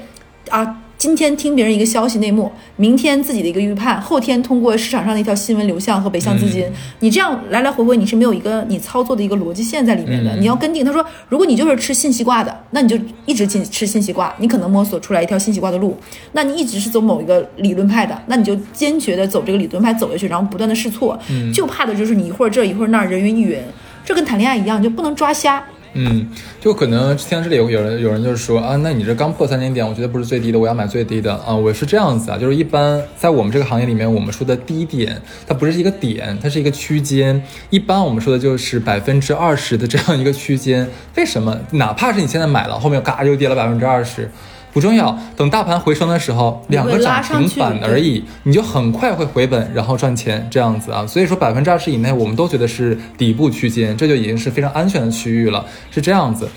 啊。今天听别人一个消息内幕，明天自己的一个预判，后天通过市场上的一条新闻流向和北向资金，嗯你这样来来回回，你是没有一个你操作的一个逻辑线在里面的。嗯你要跟定。他说，如果你就是吃信息挂的，那你就一直进吃信息挂，你可能摸索出来一条信息挂的路。那你一直是走某一个理论派的，那你就坚决的走这个理论派走下去，然后不断的试错。嗯就怕的就是你一会儿这一会儿那儿人云亦云，这跟谈恋爱一样，就不能抓瞎。嗯，就可能听到这里有人有人就是说啊，那你这刚破三千点，我觉得不是最低的，我要买最低的啊。我是这样子啊，就是一般在我们这个行业里面，我们说的低点，它不是一个点，它是一个区间。一般我们说的就是百分之二十的这样一个区间。为什么？哪怕是你现在买了，后面嘎就跌了百分之二十。不重要，等大盘回升的时候，两个涨停板而已，你就很快会回本，然后赚钱这样子啊。所以说百分之二十以内，我们都觉得是底部区间，这就已经是非常安全的区域了，是这样子。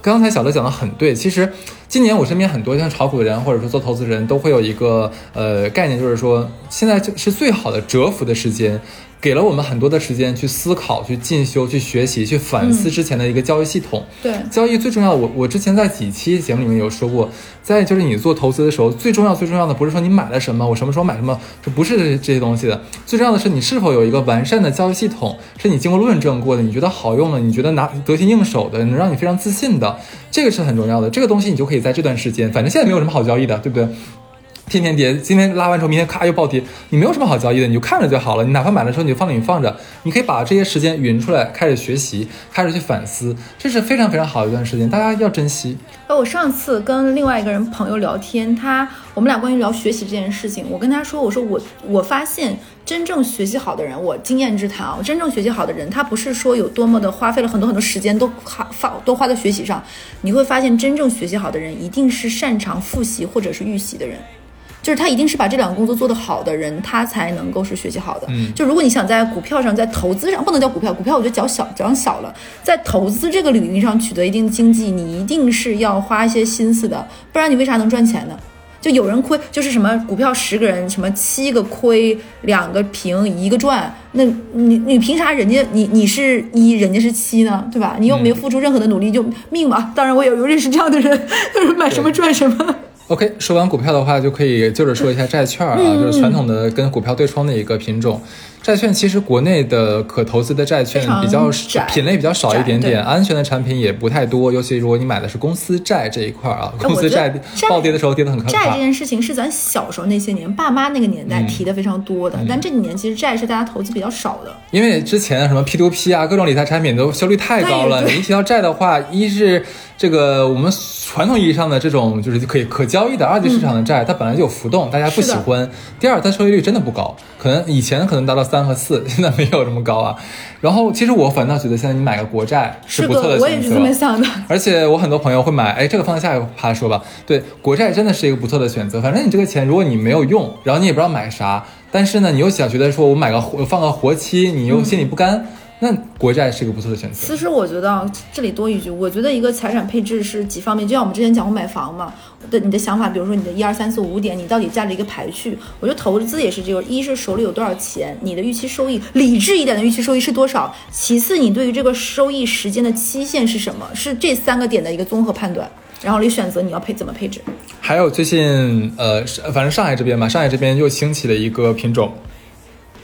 刚才小乐讲的很对，其实今年我身边很多像炒股的人或者说做投资人都会有一个呃概念，就是说现在就是最好的蛰伏的时间，给了我们很多的时间去思考、去进修、去学习、去反思之前的一个交易系统。对交易最重要的，我我之前在几期节目里面有说过，在就是你做投资的时候，最重要最重要的不是说你买了什么，我什么时候买什么，这不是这这些东西的，最重要的是你是否有一个完善的交易系统，是你经过论证过的，你觉得好用的，你觉得拿得心应手的，能让你非常自信的，这个是很重要的。这个东西你就可以在这段时间，反正现在没有什么好交易的，对不对？天天跌，今天拉完之后，明天咔又暴跌，你没有什么好交易的，你就看着就好了。你哪怕买的时候你就放里面放着，你可以把这些时间匀出来，开始学习，开始去反思，这是非常非常好的一段时间，大家要珍惜。呃，我上次跟另外一个人朋友聊天，他我们俩关于聊学习这件事情，我跟他说，我说我我发现真正学习好的人，我经验之谈啊，真正学习好的人，他不是说有多么的花费了很多很多时间都花发都花在学习上，你会发现真正学习好的人，一定是擅长复习或者是预习的人。就是他一定是把这两个工作做得好的人，他才能够是学习好的。嗯就如果你想在股票上，在投资上，不能叫股票，股票我觉得较小，讲小了，在投资这个领域上取得一定经济，你一定是要花一些心思的，不然你为啥能赚钱呢？就有人亏，就是什么股票十个人，什么七个亏，两个平，一个赚，那你你凭啥人家你你是一，人家是七呢？对吧？你又没付出任何的努力，就命嘛。当然我也有认识这样的人，就是买什么赚什么。OK，说完股票的话，就可以接着说一下债券啊，嗯就是传统的跟股票对冲的一个品种。债券其实国内的可投资的债券比较窄品类比较少一点点，安全的产品也不太多，尤其如果你买的是公司债这一块儿啊，公司债债暴跌的时候跌得很可怕债这。件事情是咱小时候那些年爸妈那个年代提的非常多的，但这几年其实债是大家投资比较少的。因为之前什么 P to P 啊，各种理财产品都效率太高了。你一提到债的话，一是这个我们传统意义上的这种就是可以可交易的二级市场的债，它本来就有浮动，大家不喜欢。第二，它收益率真的不高，可能以前可能达到三和四，现在没有这么高啊。然后其实我反倒觉得现在你买个国债是不错的的，我也是。这么想的。而且我很多朋友会买，哎，这个放在下一趴说吧。对，国债真的是一个不错的选择。反正你这个钱，如果你没有用，然后你也不知道买啥，但是呢，你又想觉得说我买个活放个活期，你又心里不甘，那国债是一个不错的选择。其实我觉得啊，这里多一句，我觉得一个财产配置是几方面，就像我们之前讲过买房嘛的，你的想法，比如说你的一二三四五点，你到底价值一个排序。我觉得投资也是这个，一是手里有多少钱，你的预期收益，理智一点的预期收益是多少；其次，你对于这个收益时间的期限是什么，是这三个点的一个综合判断，然后你选择你要配怎么配置。还有最近呃，是反正上海这边嘛，上海这边又兴起了一个品种，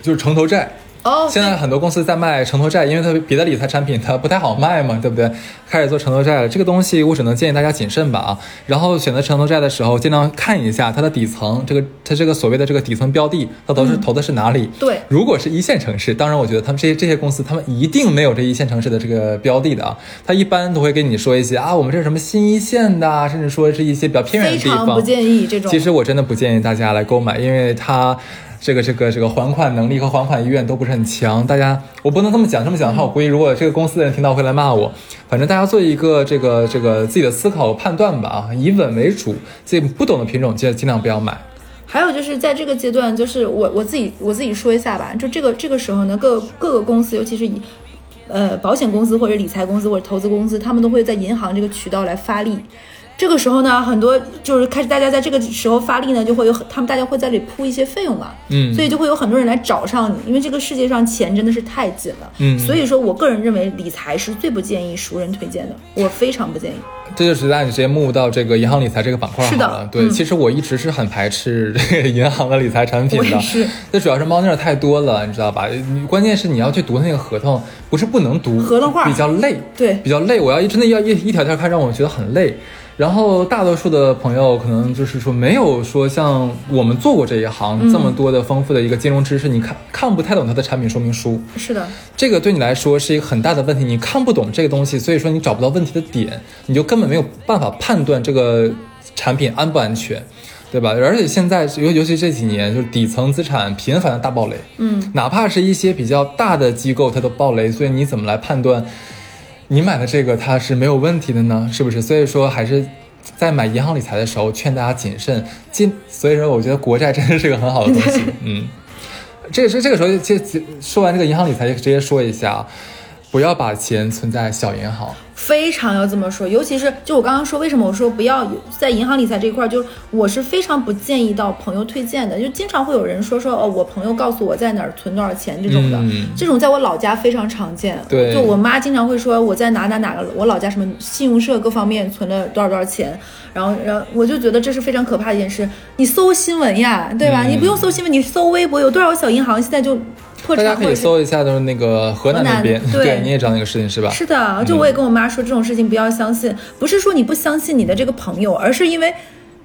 就是城投债。哦，现在很多公司在卖城投债，因为它别的理财产品它不太好卖嘛，对不对？开始做城投债了，这个东西我只能建议大家谨慎吧啊。然后选择城投债的时候，尽量看一下它的底层，这个它这个所谓的这个底层标的，它都是投的是哪里？对如果是一线城市，当然我觉得他们这些这些公司，他们一定没有这一线城市的这个标的的啊。他一般都会跟你说一些啊，我们这是什么新一线的啊，甚至说是一些比较偏远的地方。非常不建议这种。其实我真的不建议大家来购买，因为它这个这个这个还款能力和还款意愿都不是很强。大家我不能这么讲，这么讲的话，我估计如果这个公司的人听到会来骂我。反正大家做一个这个这个自己的思考判断吧啊，以稳为主。自己不懂的品种尽尽量不要买。还有就是在这个阶段，就是我我自己我自己说一下吧，就这个这个时候呢，各各个公司，尤其是以呃保险公司或者理财公司或者投资公司，他们都会在银行这个渠道来发力。这个时候呢，很多就是开始大家在这个时候发力呢，就会有很他们大家会在里铺一些费用嘛，嗯所以就会有很多人来找上你，因为这个世界上钱真的是太紧了，嗯所以说我个人认为理财是最不建议熟人推荐的，我非常不建议。这就直接你直接目到这个银行理财这个板块好是的了。对，嗯其实我一直是很排斥这个银行的理财产品的是，那主要是猫腻儿太多了，你知道吧？你关键是你要去读那个合同，不是不能读，合同话比较累，对比较累。我要一真的要一一条条看，让我觉得很累。然后大多数的朋友可能就是说没有说像我们做过这一行、嗯这么多的丰富的一个金融知识，你看看不太懂它的产品说明书。是的，这个对你来说是一个很大的问题，你看不懂这个东西，所以说你找不到问题的点，你就根本没有办法判断这个产品安不安全，对吧？而且现在尤尤其这几年，就是底层资产频繁的大暴雷，嗯，哪怕是一些比较大的机构，它都暴雷，所以你怎么来判断你买的这个它是没有问题的呢？是不是？所以说还是。在买银行理财的时候，劝大家谨慎。今所以说，我觉得国债真的是个很好的东西。嗯，这这这个时候，就就说完这个银行理财，就直接说一下，不要把钱存在小银行。非常要这么说，尤其是就我刚刚说，为什么我说不要有在银行理财这一块儿，就是我是非常不建议到朋友推荐的，就经常会有人说说哦，我朋友告诉我在哪儿存多少钱这种的，嗯这种在我老家非常常见。对就我妈经常会说我在哪哪哪个我老家什么信用社各方面存了多少多少钱，然后然后我就觉得这是非常可怕的一件事。你搜新闻呀，对吧？嗯你不用搜新闻，你搜微博，有多少小银行现在就破大家可以搜一下，就是那个河南那边，对你也知道那个事情是吧？是的，就我也跟我妈说这种事情不要相信，不是说你不相信你的这个朋友，而是因为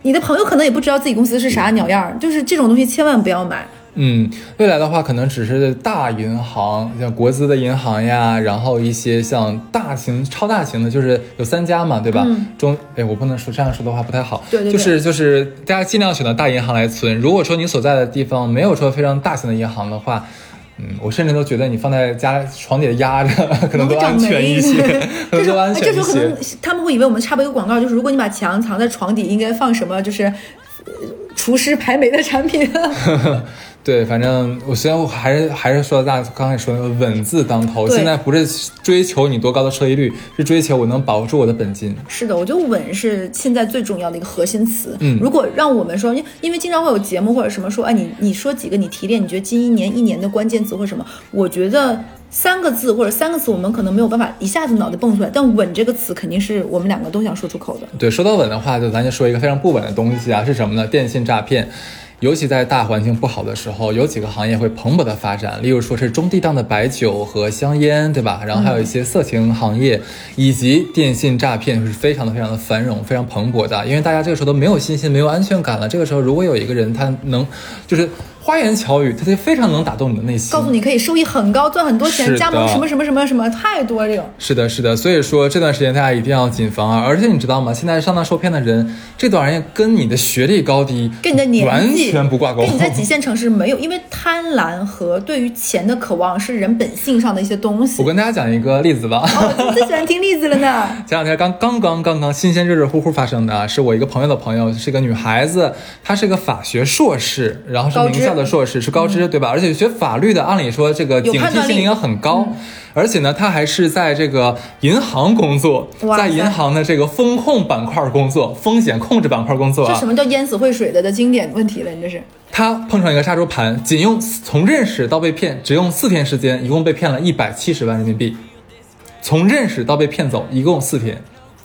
你的朋友可能也不知道自己公司是啥鸟样儿，就是这种东西千万不要买。嗯，未来的话，可能只是大银行，像国资的银行呀，然后一些像大型、超大型的，就是有三家嘛，对吧？中，哎，我不能说这样说的话不太好。对对对就是就是大家尽量选择大银行来存。如果说你所在的地方没有说非常大型的银行的话，嗯，我甚至都觉得你放在家床底下压着，可能都安全 一些，可能这时候，都安这全一些时候可能。他们会以为我们插播一个广告，就是如果你把墙藏在床底，应该放什么？就是呃厨师排霉的产品。对，反正我虽然我还是还是说大家刚才说那个稳字当头，对现在不是追求你多高的收益率，是追求我能保住我的本金。是的，我觉得稳是现在最重要的一个核心词。嗯如果让我们说，因因为经常会有节目或者什么说，哎，你你说几个你提炼，你觉得近一年一年的关键词或者什么？我觉得三个字或者三个词，我们可能没有办法一下子脑袋蹦出来，但稳这个词肯定是我们两个都想说出口的。对，说到稳的话，就咱就说一个非常不稳的东西啊，是什么呢？电信诈骗。尤其在大环境不好的时候，有几个行业会蓬勃的发展，例如说是中低档的白酒和香烟，对吧？然后还有一些色情行业，以及电信诈骗是非常的非常的繁荣，非常蓬勃的。因为大家这个时候都没有信心，没有安全感了。这个时候，如果有一个人他能，就是花言巧语，他就非常能打动你的内心。告诉你可以收益很高，赚很多钱，加盟什么什么什么什么，太多这种。是的，是的，所以说这段时间大家一定要谨防啊！而且你知道吗？现在上当受骗的人，这段时间跟你的学历高低、跟你的年完全不挂钩。跟你在几线城市没有，因为贪婪和对于钱的渴望是人本性上的一些东西。我跟大家讲一个例子吧。哦，我最喜欢听例子了呢。前两天刚刚刚刚刚新鲜热热乎乎发生的啊，是我一个朋友的朋友，是个女孩子，她是个法学硕士，然后是名校的硕士，是高知、对吧？而且学法律的，按理说这个警惕性应该很高，而且呢，他还是在这个银行工作，在银行的这个风控板块工作，风险控制板块工作啊这什。么叫淹死会水的的经典问题了？你这是他碰上一个杀猪盘，仅用从认识到被骗，只用四天时间，一共被骗了一百七十万人民币。从认识到被骗走，一共四天。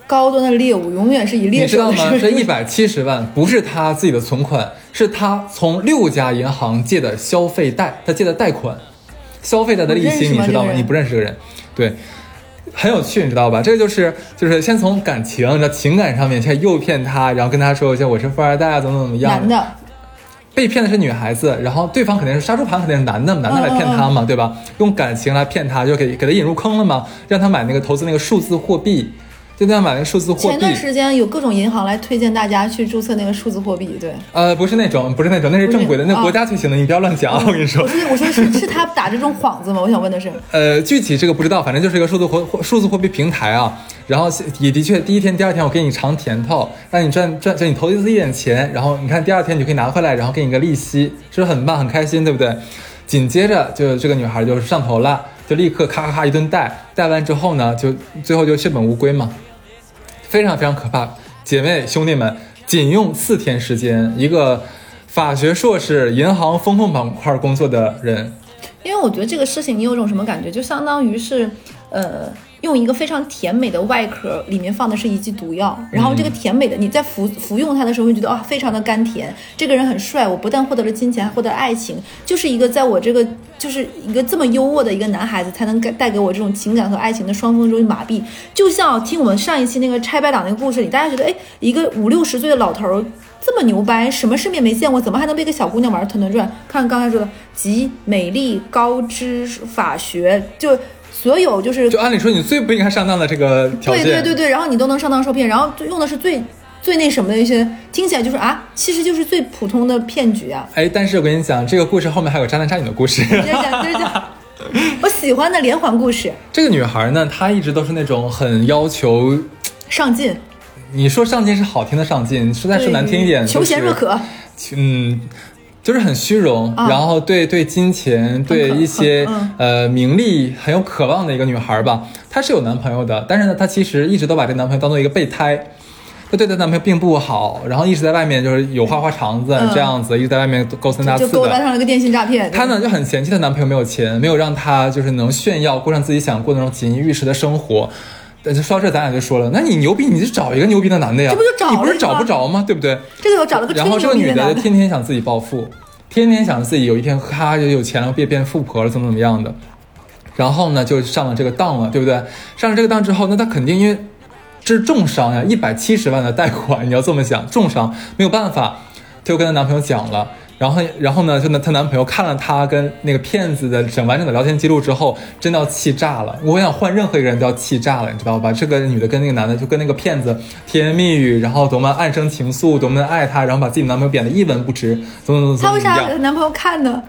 高端的猎物永远是以猎你知道吗？这一百七十万不是他自己的存款，是他从六家银行借的消费贷，他借的贷款，消费贷的利息，你知道吗？你不认识这个人，对。很有趣，你知道吧？这个就是就是先从感情、你知道情感上面先诱骗他，然后跟他说一下我是富二代啊，怎么怎么样。男的，被骗的是女孩子，然后对方肯定是杀猪盘，肯定是男的，男的来骗她嘛，对吧？用感情来骗她，就给给她引入坑了嘛，让她买那个投资那个数字货币，就让她买那个数字货币。前段时间有各种银行来推荐大家去注册那个数字货币，对。呃，不是那种，不是那种，那是正规的，那国家推行的，你不要乱讲啊！我跟你说我，说我说是是他打这种幌子吗？我想问的是，呃，具体这个不知道，反正就是一个数字货货数字货币平台啊。然后也的确，第一天、第二天我给你尝甜头，让你赚赚，就你投资一点钱，然后你看第二天你就可以拿回来，然后给你个利息，是不是很棒、很开心，对不对？紧接着就这个女孩就是上头了，就立刻咔咔咔一顿贷，贷完之后呢，就最后就血本无归嘛，非常非常可怕。姐妹兄弟们，仅用四天时间，一个法学硕士、银行风控板块工作的人，因为我觉得这个事情你有种什么感觉，就相当于是，呃，用一个非常甜美的外壳，里面放的是一剂毒药，然后这个甜美的你在服服用它的时候，会觉得啊、非常的甘甜，这个人很帅，我不但获得了金钱，还获得了爱情，就是一个在我这个就是一个这么优渥的一个男孩子，才能给带给我这种情感和爱情的双峰中麻痹。就像听我们上一期那个拆白党那个故事里，大家觉得，哎，一个五六十岁的老头儿。这么牛掰，什么世面没见过，怎么还能被一个小姑娘玩得团团转？看刚才说的，集美丽、高知、法学，就所有就是就按理说你最不应该上当的这个条对件，对对对，然后你都能上当受骗，然后就用的是最最那什么的一些，听起来就是啊，其实就是最普通的骗局啊。哎，但是我跟你讲，这个故事后面还有渣男渣女的故事。接着讲，接着讲，我喜欢的连环故事，这个女孩呢，她一直都是那种很要求，上进，你说上进是好听的上进，实在是难听一点，求贤若。渴。嗯，就是很虚荣，啊然后对对金钱、对一些、嗯呃名利很有渴望的一个女孩吧。她是有男朋友的，但是呢，她其实一直都把这男朋友当做一个备胎。她对她男朋友并不好，然后一直在外面就是有花花肠子、嗯这样子，一直在外面勾三搭四就勾搭的。上了个电信诈骗。她呢就很嫌弃她男朋友没有钱，没有让她就是能炫耀，过上自己想过那种锦衣玉食的生活。呃，说到这，咱俩就说了，那你牛逼，你就找一个牛逼的男的呀，这不就找了你不是找不着吗？对不对？这个我找了个吹然后这个女的牛逼的男的，天天想自己暴富，天天想自己有一天咔就有钱了，变变富婆了，怎么怎么样的。然后呢，就上了这个当了，对不对？上了这个当之后，那她肯定因为这是重伤呀，一百七十万的贷款，你要这么想，重伤没有办法，她就跟她男朋友讲了。然后，然后呢，就那，她男朋友看了她跟那个骗子的整完整的聊天记录之后，真的要气炸了。我想换任何一个人都要气炸了，你知道吧？这个女的跟那个男的就跟那个骗子甜言蜜语，然后多么暗生情愫，多么的爱他，然后把自己男朋友贬得一文不值，怎么怎么怎么她为啥男朋友看呢？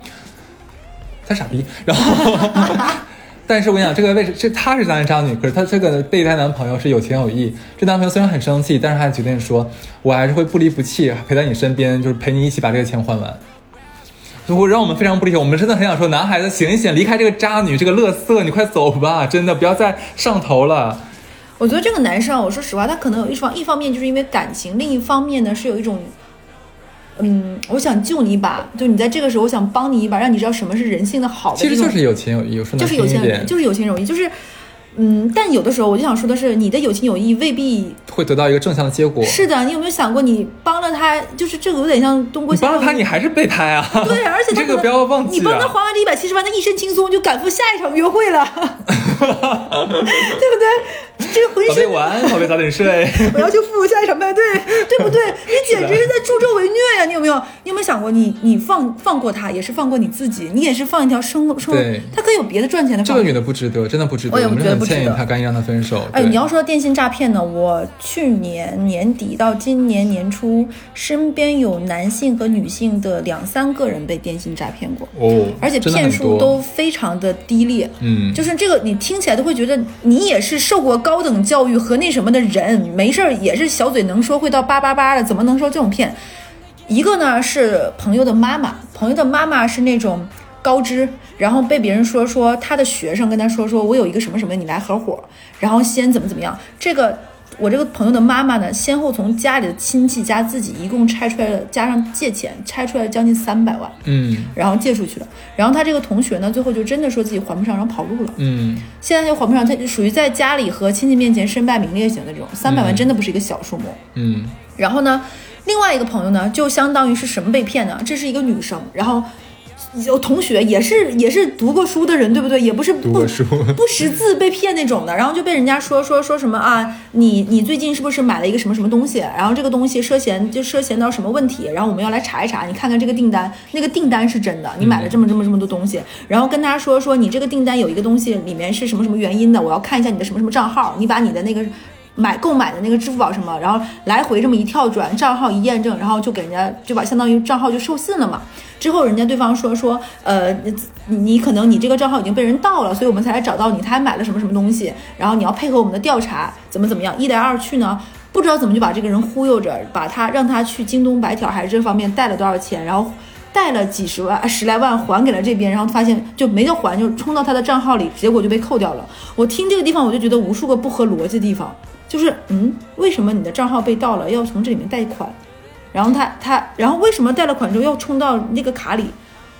他傻逼。然后，但是我跟你讲，这个为这她是当然渣女，可是她这个备胎男朋友是有情有义。这男朋友虽然很生气，但是他决定说，我还是会不离不弃，陪在你身边，就是陪你一起把这个钱还完。如果让我们非常不理解，我们真的很想说，男孩子醒一醒，离开这个渣女，这个乐色，你快走吧，真的不要再上头了。我觉得这个男生啊，我说实话，他可能有一方一方面就是因为感情，另一方面呢是有一种，嗯，我想救你一把，就你在这个时候，我想帮你一把，让你知道什么是人性的好的其实就是有情有义，我说难就是有情有义，就是有情有义，就是，嗯，但有的时候我就想说的是，你的有情有义未必会得到一个正向的结果。是的。你有没有想过，你帮了他，就是这个有点像东郭先生你帮了他，你还是备胎 啊！对，而且这个不要忘记你帮他啊。还完这一百七十万，他一身轻松就赶赴下一场约会了，对不对？这个浑身宝贝晚安，宝贝早点睡。我要去赴下一场派对，对不对？你简直是在助纣为虐呀！你有没有？你有没有想过你，你放放过他，也是放过你自己，你也是放一条生路生活对，他可以有别的赚钱的方式。这个女的不值得，真的不值得。我也不觉得不值得建议她，赶紧让他分手。哎，你要说电信诈骗呢，我去年年底到今年年初，身边有男性和女性的两三个人被电信诈骗过，哦，而且骗术都非常的低劣。嗯，就是这个，你听起来都会觉得你也是受过高等教育和那什么的人，没事儿也是小嘴能说会到叭叭叭的，怎么能受这种骗？一个呢是朋友的妈妈，朋友的妈妈是那种高知，然后被别人说说他的学生跟他说说我有一个什么什么，你来合伙，然后先怎么怎么样。这个我这个朋友的妈妈呢，先后从家里的亲戚加自己一共拆出来了，加上借钱拆出来将近三百万，嗯然后借出去了。然后他这个同学呢，最后就真的说自己还不上，然后跑路了。嗯，现在就还不上，他就属于在家里和亲戚面前身败名裂型的这种，三百万真的不是一个小数目。嗯，然后呢，另外一个朋友呢，就相当于是什么被骗呢？这是一个女生，然后有同学也是也是读过书的人，对不对？也不是不不识字被骗那种的，然后就被人家说说说什么啊，你你最近是不是买了一个什么什么东西？然后这个东西涉嫌就涉嫌到什么问题？然后我们要来查一查，你看看这个订单，那个订单是真的，你买了这么这么这么多东西，然后跟他说说你这个订单有一个东西里面是什么什么原因的，我要看一下你的什么什么账号，你把你的那个。买购买的那个支付宝什么，然后来回这么一跳转，账号一验证，然后就给人家就把相当于账号就授信了嘛。之后人家对方说说，呃，你可能你这个账号已经被人盗了，所以我们才来找到你，他还买了什么什么东西，然后你要配合我们的调查，怎么怎么样，一来二去呢，不知道怎么就把这个人忽悠着，把他让他去京东白条还是这方面贷了多少钱，然后。贷了几十万、十来万还给了这边，然后发现就没得还，就冲到他的账号里，结果就被扣掉了。我听这个地方，我就觉得无数个不合逻辑的地方，就是嗯，为什么你的账号被盗了，要从这里面贷款？然后他他，然后为什么贷了款之后要充到那个卡里？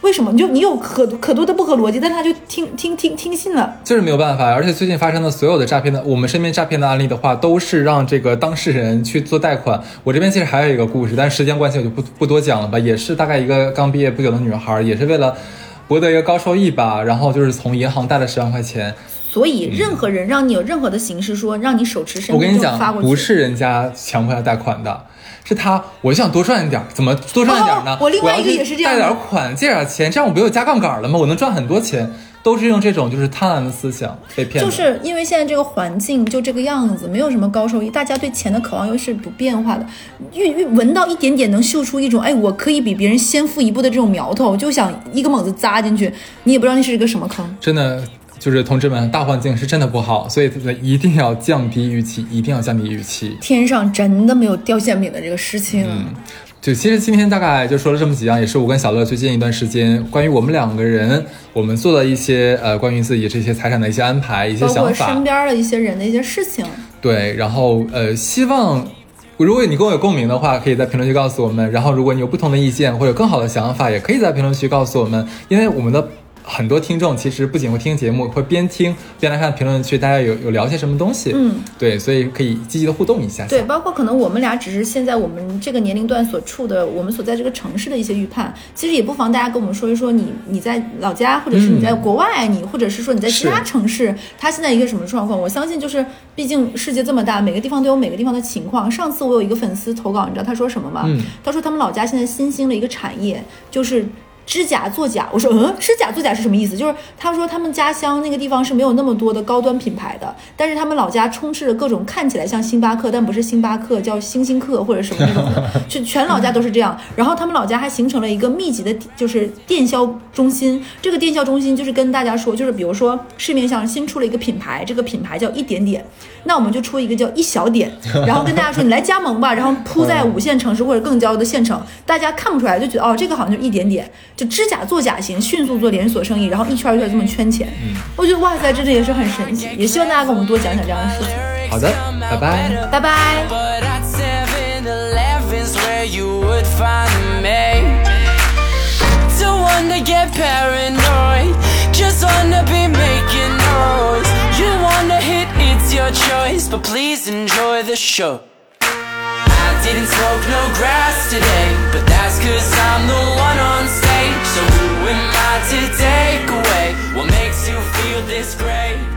为什么？你就你有可可多的不合逻辑，但他就听听听听信了。就是没有办法，而且最近发生的所有的诈骗的，我们身边诈骗的案例的话，都是让这个当事人去做贷款。我这边其实还有一个故事，但时间关系我就不不多讲了吧。也是大概一个刚毕业不久的女孩，也是为了博得一个高收益吧，然后就是从银行贷了十万块钱。所以，任何人让你有任何的形式说让你手持身我跟你份证发讲，过去，不是人家强迫他贷款的，是他我就想多赚一点，怎么多赚一点呢？哦 我另外一个也是这样贷点款，借点钱，这样我不就加杠杆了吗？我能赚很多钱，都是用这种就是贪婪的思想被骗。就是因为现在这个环境就这个样子，没有什么高收益，大家对钱的渴望又是不变化的，越越闻到一点点能嗅出一种哎，我可以比别人先富一步的这种苗头，就想一个猛子扎进去，你也不知道那是一个什么坑。真的就是同志们，大环境是真的不好，所以一定要降低预期，一定要降低预期。天上真的没有掉馅饼的这个事情。嗯就其实今天大概就说了这么几样，也是我跟小乐最近一段时间关于我们两个人我们做的一些呃关于自己这些财产的一些安排、一些想法。身边的一些人的一些事情。对，然后呃，希望如果你跟我有共鸣的话，可以在评论区告诉我们。然后如果你有不同的意见或者更好的想法，也可以在评论区告诉我们，因为我们的。很多听众其实不仅会听节目，会边听边来看评论区，大家有有聊些什么东西。嗯，对，所以可以积极的互动一下。对，包括可能我们俩只是现在我们这个年龄段所处的，我们所在这个城市的一些预判，其实也不妨大家跟我们说一说你你在老家，或者是你在国外，你或者是说你在其他城市，它现在一个什么状况？我相信就是，毕竟世界这么大，每个地方都有每个地方的情况。上次我有一个粉丝投稿，你知道他说什么吗？嗯，他说他们老家现在新兴了一个产业，就是。指甲作假，我说嗯，知假作假是什么意思？就是他说他们家乡那个地方是没有那么多的高端品牌的，但是他们老家充斥着各种看起来像星巴克，但不是星巴克，叫星星客或者什么那种的，就全老家都是这样。然后他们老家还形成了一个密集的，就是电销中心。这个电销中心就是跟大家说，就是比如说市面上新出了一个品牌，这个品牌叫一点点，那我们就出一个叫一小点，然后跟大家说你来加盟吧，然后铺在五线城市或者更郊的县城，大家看不出来就觉得哦，这个好像就一点点。就知假做假型，迅速做连锁生意，然后一圈一圈这么圈钱。嗯，我觉得哇塞，真的也是很神奇。也希望大家跟我们多讲讲这样的事情。好的，拜拜，拜拜。Didn't smoke no grass today But that's cause I'm the one on stage. So who am I to take away? What makes you feel this great